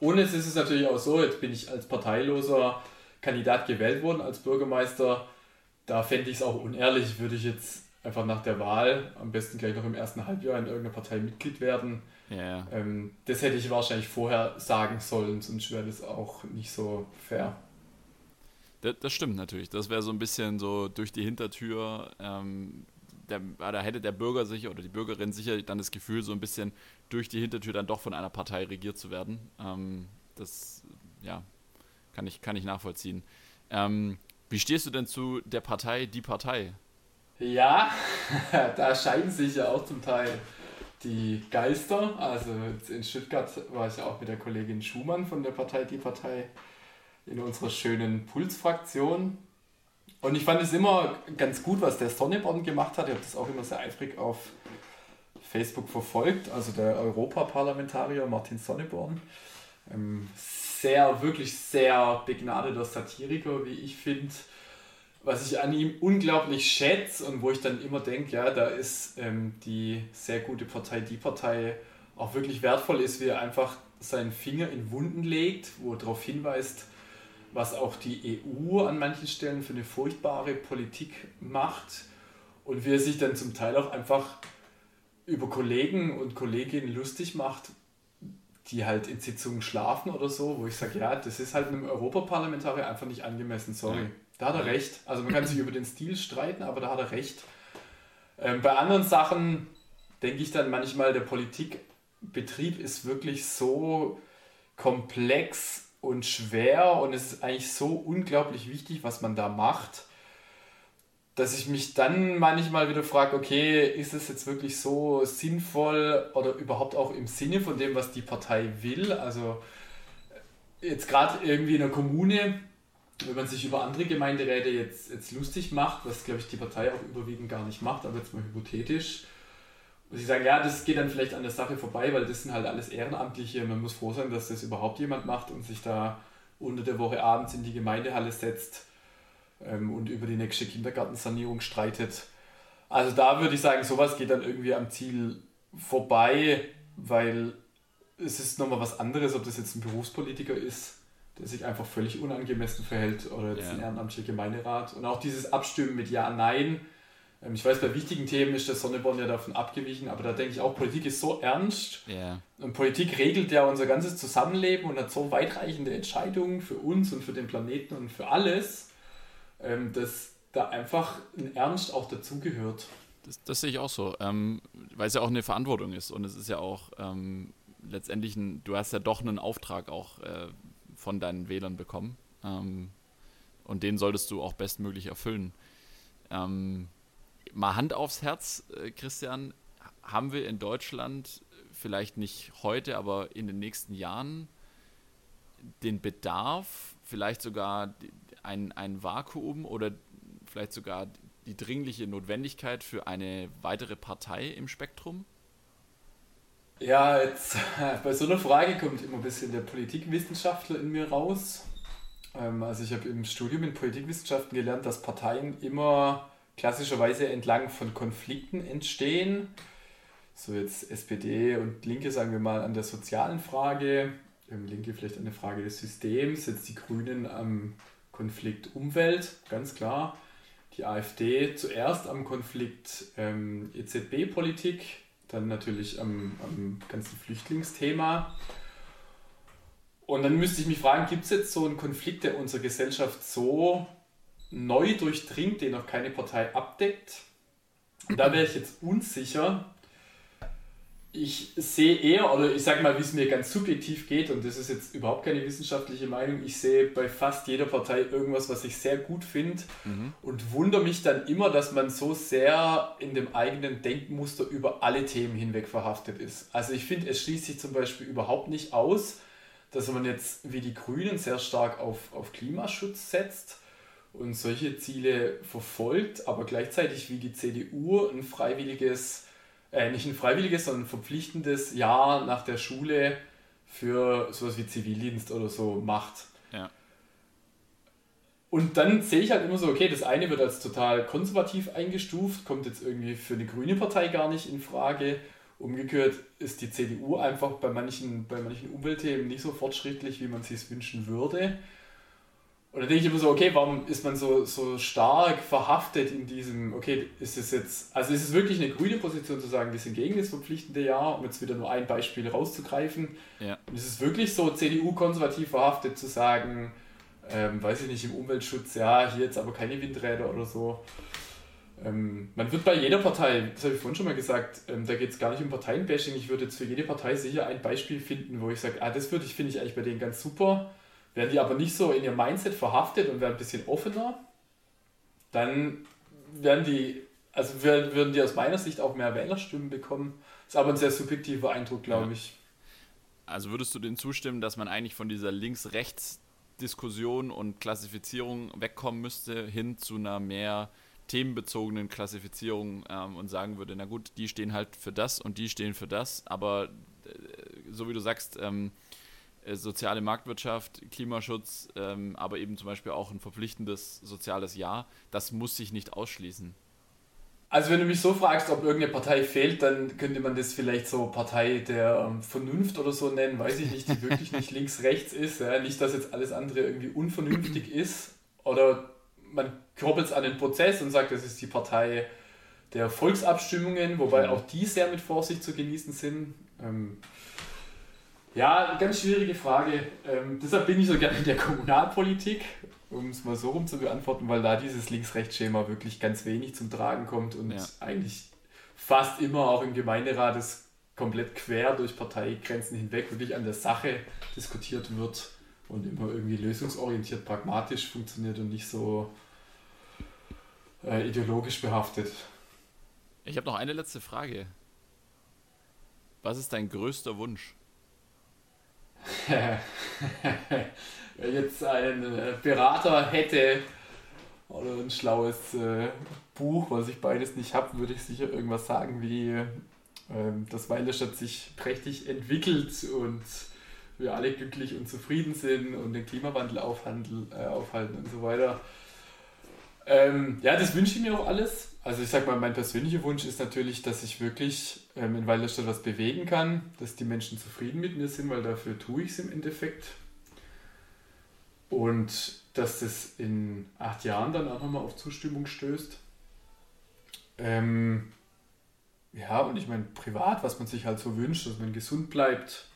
Und es ist es natürlich auch so, jetzt bin ich als parteiloser Kandidat gewählt worden als Bürgermeister da fände ich es auch unehrlich, würde ich jetzt einfach nach der Wahl am besten gleich noch im ersten Halbjahr in irgendeiner Partei Mitglied werden. Ja. Ähm, das hätte ich wahrscheinlich vorher sagen sollen, sonst wäre das auch nicht so fair. Das, das stimmt natürlich. Das wäre so ein bisschen so durch die Hintertür. Ähm, der, da hätte der Bürger sich oder die Bürgerin sicher dann das Gefühl, so ein bisschen durch die Hintertür dann doch von einer Partei regiert zu werden. Ähm, das, ja, kann ich, kann ich nachvollziehen. Ähm, wie stehst du denn zu der Partei Die Partei? Ja, da scheiden sich ja auch zum Teil die Geister. Also in Stuttgart war ich ja auch mit der Kollegin Schumann von der Partei Die Partei in unserer schönen Pulsfraktion. Und ich fand es immer ganz gut, was der Sonneborn gemacht hat. Ich habe das auch immer sehr eifrig auf Facebook verfolgt. Also der Europaparlamentarier Martin Sonneborn. Ähm, sehr, wirklich sehr begnadeter Satiriker, wie ich finde. Was ich an ihm unglaublich schätze und wo ich dann immer denke, ja, da ist ähm, die sehr gute Partei, die Partei auch wirklich wertvoll ist, wie er einfach seinen Finger in Wunden legt, wo er darauf hinweist, was auch die EU an manchen Stellen für eine furchtbare Politik macht und wie er sich dann zum Teil auch einfach über Kollegen und Kolleginnen lustig macht, die halt in Sitzungen schlafen oder so, wo ich sage, ja, das ist halt einem Europaparlamentarier einfach nicht angemessen, sorry. Da hat er recht. Also man kann sich über den Stil streiten, aber da hat er recht. Ähm, bei anderen Sachen denke ich dann manchmal, der Politikbetrieb ist wirklich so komplex und schwer und es ist eigentlich so unglaublich wichtig, was man da macht dass ich mich dann manchmal wieder frage, okay, ist es jetzt wirklich so sinnvoll oder überhaupt auch im Sinne von dem, was die Partei will? Also jetzt gerade irgendwie in einer Kommune, wenn man sich über andere Gemeinderäte jetzt, jetzt lustig macht, was glaube ich die Partei auch überwiegend gar nicht macht, aber jetzt mal hypothetisch, muss ich sagen, ja, das geht dann vielleicht an der Sache vorbei, weil das sind halt alles Ehrenamtliche. Man muss froh sein, dass das überhaupt jemand macht und sich da unter der Woche abends in die Gemeindehalle setzt ähm, und über die nächste Kindergartensanierung streitet. Also da würde ich sagen, sowas geht dann irgendwie am Ziel vorbei, weil es ist nochmal was anderes, ob das jetzt ein Berufspolitiker ist, der sich einfach völlig unangemessen verhält oder jetzt ja. ein ehrenamtlicher Gemeinderat. Und auch dieses Abstimmen mit Ja, Nein. Ähm, ich weiß, bei wichtigen Themen ist der Sonneborn ja davon abgewichen, aber da denke ich auch, Politik ist so ernst. Yeah. Und Politik regelt ja unser ganzes Zusammenleben und hat so weitreichende Entscheidungen für uns und für den Planeten und für alles, ähm, dass da einfach ein Ernst auch dazugehört. Das, das sehe ich auch so, ähm, weil es ja auch eine Verantwortung ist und es ist ja auch ähm, letztendlich, ein, du hast ja doch einen Auftrag auch äh, von deinen Wählern bekommen ähm, und den solltest du auch bestmöglich erfüllen. Ähm, mal Hand aufs Herz, äh, Christian, haben wir in Deutschland vielleicht nicht heute, aber in den nächsten Jahren den Bedarf, vielleicht sogar ein, ein Vakuum oder vielleicht sogar die dringliche Notwendigkeit für eine weitere Partei im Spektrum? Ja, jetzt bei so einer Frage kommt immer ein bisschen der Politikwissenschaftler in mir raus. Ähm, also ich habe im Studium in Politikwissenschaften gelernt, dass Parteien immer klassischerweise entlang von Konflikten entstehen. So jetzt SPD und Linke sagen wir mal an der sozialen Frage, Linke vielleicht an der Frage des Systems, jetzt die Grünen am Konflikt Umwelt, ganz klar. Die AfD zuerst am Konflikt ähm, EZB-Politik, dann natürlich am, am ganzen Flüchtlingsthema. Und dann müsste ich mich fragen, gibt es jetzt so einen Konflikt, der unsere Gesellschaft so neu durchdringt, den noch keine Partei abdeckt? Und da wäre ich jetzt unsicher, ich sehe eher, oder ich sage mal, wie es mir ganz subjektiv geht, und das ist jetzt überhaupt keine wissenschaftliche Meinung, ich sehe bei fast jeder Partei irgendwas, was ich sehr gut finde mhm. und wundere mich dann immer, dass man so sehr in dem eigenen Denkmuster über alle Themen hinweg verhaftet ist. Also ich finde, es schließt sich zum Beispiel überhaupt nicht aus, dass man jetzt wie die Grünen sehr stark auf, auf Klimaschutz setzt und solche Ziele verfolgt, aber gleichzeitig wie die CDU ein freiwilliges äh, nicht ein freiwilliges, sondern ein verpflichtendes Jahr nach der Schule für sowas wie Zivildienst oder so macht. Ja. Und dann sehe ich halt immer so, okay, das eine wird als total konservativ eingestuft, kommt jetzt irgendwie für eine grüne Partei gar nicht in Frage. Umgekehrt ist die CDU einfach bei manchen, bei manchen Umweltthemen nicht so fortschrittlich, wie man sich wünschen würde. Und da denke ich immer so, okay, warum ist man so, so stark verhaftet in diesem, okay, ist es jetzt, also ist es wirklich eine grüne Position zu sagen, wir sind gegen das verpflichtende Jahr, um jetzt wieder nur ein Beispiel rauszugreifen. Ja. Und ist es wirklich so CDU-konservativ verhaftet zu sagen, ähm, weiß ich nicht, im Umweltschutz, ja, hier jetzt aber keine Windräder oder so. Ähm, man wird bei jeder Partei, das habe ich vorhin schon mal gesagt, ähm, da geht es gar nicht um Parteienbashing, ich würde jetzt für jede Partei sicher ein Beispiel finden, wo ich sage, ah, das würde ich, finde ich eigentlich bei denen ganz super werden die aber nicht so in ihr Mindset verhaftet und werden ein bisschen offener, dann werden die, also würden die aus meiner Sicht auch mehr Wählerstimmen bekommen. Das ist aber ein sehr subjektiver Eindruck, glaube ja. ich. Also würdest du denen zustimmen, dass man eigentlich von dieser Links-Rechts-Diskussion und Klassifizierung wegkommen müsste, hin zu einer mehr themenbezogenen Klassifizierung ähm, und sagen würde, na gut, die stehen halt für das und die stehen für das, aber äh, so wie du sagst, ähm, äh, soziale Marktwirtschaft, Klimaschutz, ähm, aber eben zum Beispiel auch ein verpflichtendes soziales Ja, das muss sich nicht ausschließen. Also wenn du mich so fragst, ob irgendeine Partei fehlt, dann könnte man das vielleicht so Partei der ähm, Vernunft oder so nennen, weiß ich nicht, die wirklich nicht links-rechts ist. Ja? Nicht, dass jetzt alles andere irgendwie unvernünftig ist. Oder man koppelt es an den Prozess und sagt, das ist die Partei der Volksabstimmungen, wobei auch die sehr mit Vorsicht zu genießen sind. Ähm, ja, ganz schwierige Frage. Ähm, deshalb bin ich so gerne in der Kommunalpolitik, um es mal so rum zu beantworten, weil da dieses Links-Rechts-Schema wirklich ganz wenig zum Tragen kommt und ja. eigentlich fast immer auch im Gemeinderat es komplett quer durch Parteigrenzen hinweg wirklich an der Sache diskutiert wird und immer irgendwie lösungsorientiert, pragmatisch funktioniert und nicht so äh, ideologisch behaftet. Ich habe noch eine letzte Frage. Was ist dein größter Wunsch? Wenn jetzt ein äh, Berater hätte oder ein schlaues äh, Buch, was ich beides nicht habe, würde ich sicher irgendwas sagen wie ähm, dass Weilerstadt sich prächtig entwickelt und wir alle glücklich und zufrieden sind und den Klimawandel äh, aufhalten und so weiter. Ähm, ja, das wünsche ich mir auch alles. Also ich sag mal, mein persönlicher Wunsch ist natürlich, dass ich wirklich ähm, in Weilerstadt was bewegen kann, dass die Menschen zufrieden mit mir sind, weil dafür tue ich es im Endeffekt. Und dass das in acht Jahren dann auch nochmal auf Zustimmung stößt. Ähm, ja, und ich meine, privat, was man sich halt so wünscht, dass man gesund bleibt,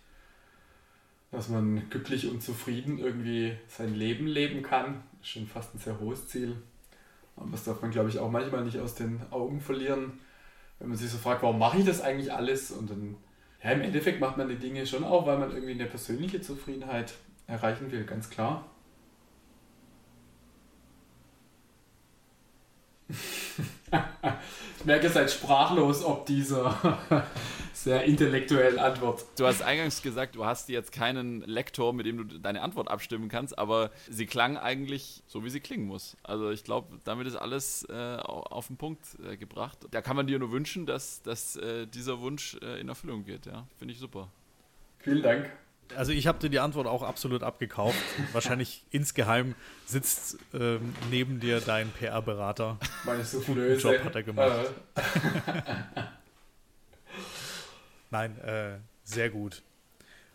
dass man glücklich und zufrieden irgendwie sein Leben leben kann, ist schon fast ein sehr hohes Ziel. Aber das darf man, glaube ich, auch manchmal nicht aus den Augen verlieren, wenn man sich so fragt, warum mache ich das eigentlich alles? Und dann, ja, im Endeffekt macht man die Dinge schon auch, weil man irgendwie eine persönliche Zufriedenheit erreichen will, ganz klar. ich merke, ihr seid sprachlos ob dieser sehr intellektuellen Antwort. Du hast eingangs gesagt, du hast jetzt keinen Lektor, mit dem du deine Antwort abstimmen kannst, aber sie klang eigentlich so, wie sie klingen muss. Also ich glaube, damit ist alles äh, auf den Punkt äh, gebracht. Da kann man dir nur wünschen, dass, dass äh, dieser Wunsch äh, in Erfüllung geht. Ja, finde ich super. Vielen Dank. Also ich habe dir die Antwort auch absolut abgekauft. Wahrscheinlich insgeheim sitzt ähm, neben dir dein PR-Berater. Meine Soufflöse. Job hat er gemacht. Nein, äh, sehr gut.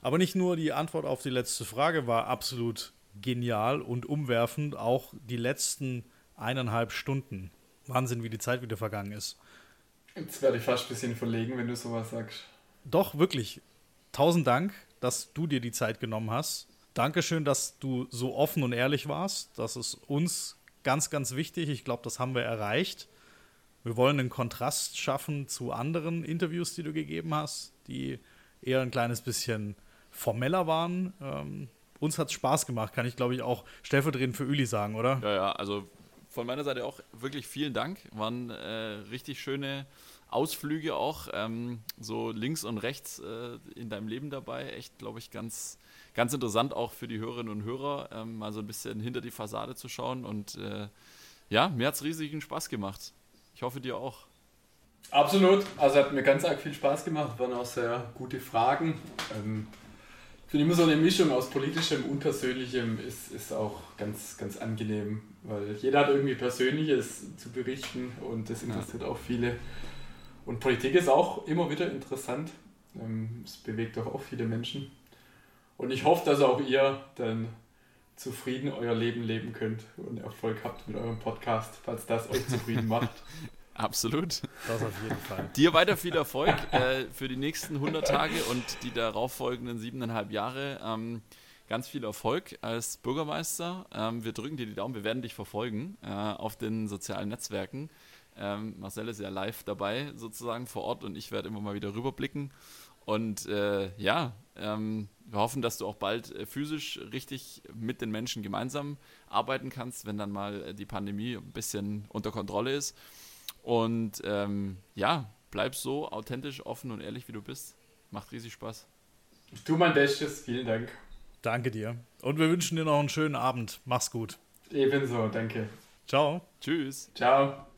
Aber nicht nur die Antwort auf die letzte Frage war absolut genial und umwerfend, auch die letzten eineinhalb Stunden. Wahnsinn, wie die Zeit wieder vergangen ist. Jetzt werde ich fast ein bisschen verlegen, wenn du sowas sagst. Doch, wirklich. Tausend Dank, dass du dir die Zeit genommen hast. Dankeschön, dass du so offen und ehrlich warst. Das ist uns ganz, ganz wichtig. Ich glaube, das haben wir erreicht. Wir wollen einen Kontrast schaffen zu anderen Interviews, die du gegeben hast, die eher ein kleines bisschen formeller waren. Ähm, uns hat es Spaß gemacht, kann ich glaube ich auch stellvertretend für Uli sagen, oder? Ja, ja, also von meiner Seite auch wirklich vielen Dank. Waren äh, richtig schöne Ausflüge auch, ähm, so links und rechts äh, in deinem Leben dabei. Echt, glaube ich, ganz, ganz interessant auch für die Hörerinnen und Hörer, ähm, mal so ein bisschen hinter die Fassade zu schauen. Und äh, ja, mir hat es riesigen Spaß gemacht. Ich hoffe dir auch. Absolut. Also hat mir ganz arg viel Spaß gemacht. Waren auch sehr gute Fragen. Ähm, ich finde immer so eine Mischung aus politischem und persönlichem ist, ist auch ganz, ganz angenehm, weil jeder hat irgendwie Persönliches zu berichten und das interessiert ja. auch viele. Und Politik ist auch immer wieder interessant. Ähm, es bewegt auch, auch viele Menschen. Und ich hoffe, dass auch ihr dann zufrieden euer Leben leben könnt und Erfolg habt mit eurem Podcast, falls das euch zufrieden macht. Absolut. Das auf jeden Fall. Dir weiter viel Erfolg äh, für die nächsten 100 Tage und die darauffolgenden siebeneinhalb Jahre. Ähm, ganz viel Erfolg als Bürgermeister. Ähm, wir drücken dir die Daumen, wir werden dich verfolgen äh, auf den sozialen Netzwerken. Ähm, Marcel ist ja live dabei, sozusagen vor Ort, und ich werde immer mal wieder rüberblicken. Und äh, ja, ähm, wir hoffen, dass du auch bald äh, physisch richtig mit den Menschen gemeinsam arbeiten kannst, wenn dann mal äh, die Pandemie ein bisschen unter Kontrolle ist. Und ähm, ja, bleib so authentisch, offen und ehrlich, wie du bist. Macht riesig Spaß. Ich tue mein Bestes. Vielen Dank. Danke dir. Und wir wünschen dir noch einen schönen Abend. Mach's gut. Ebenso, danke. Ciao. Tschüss. Ciao.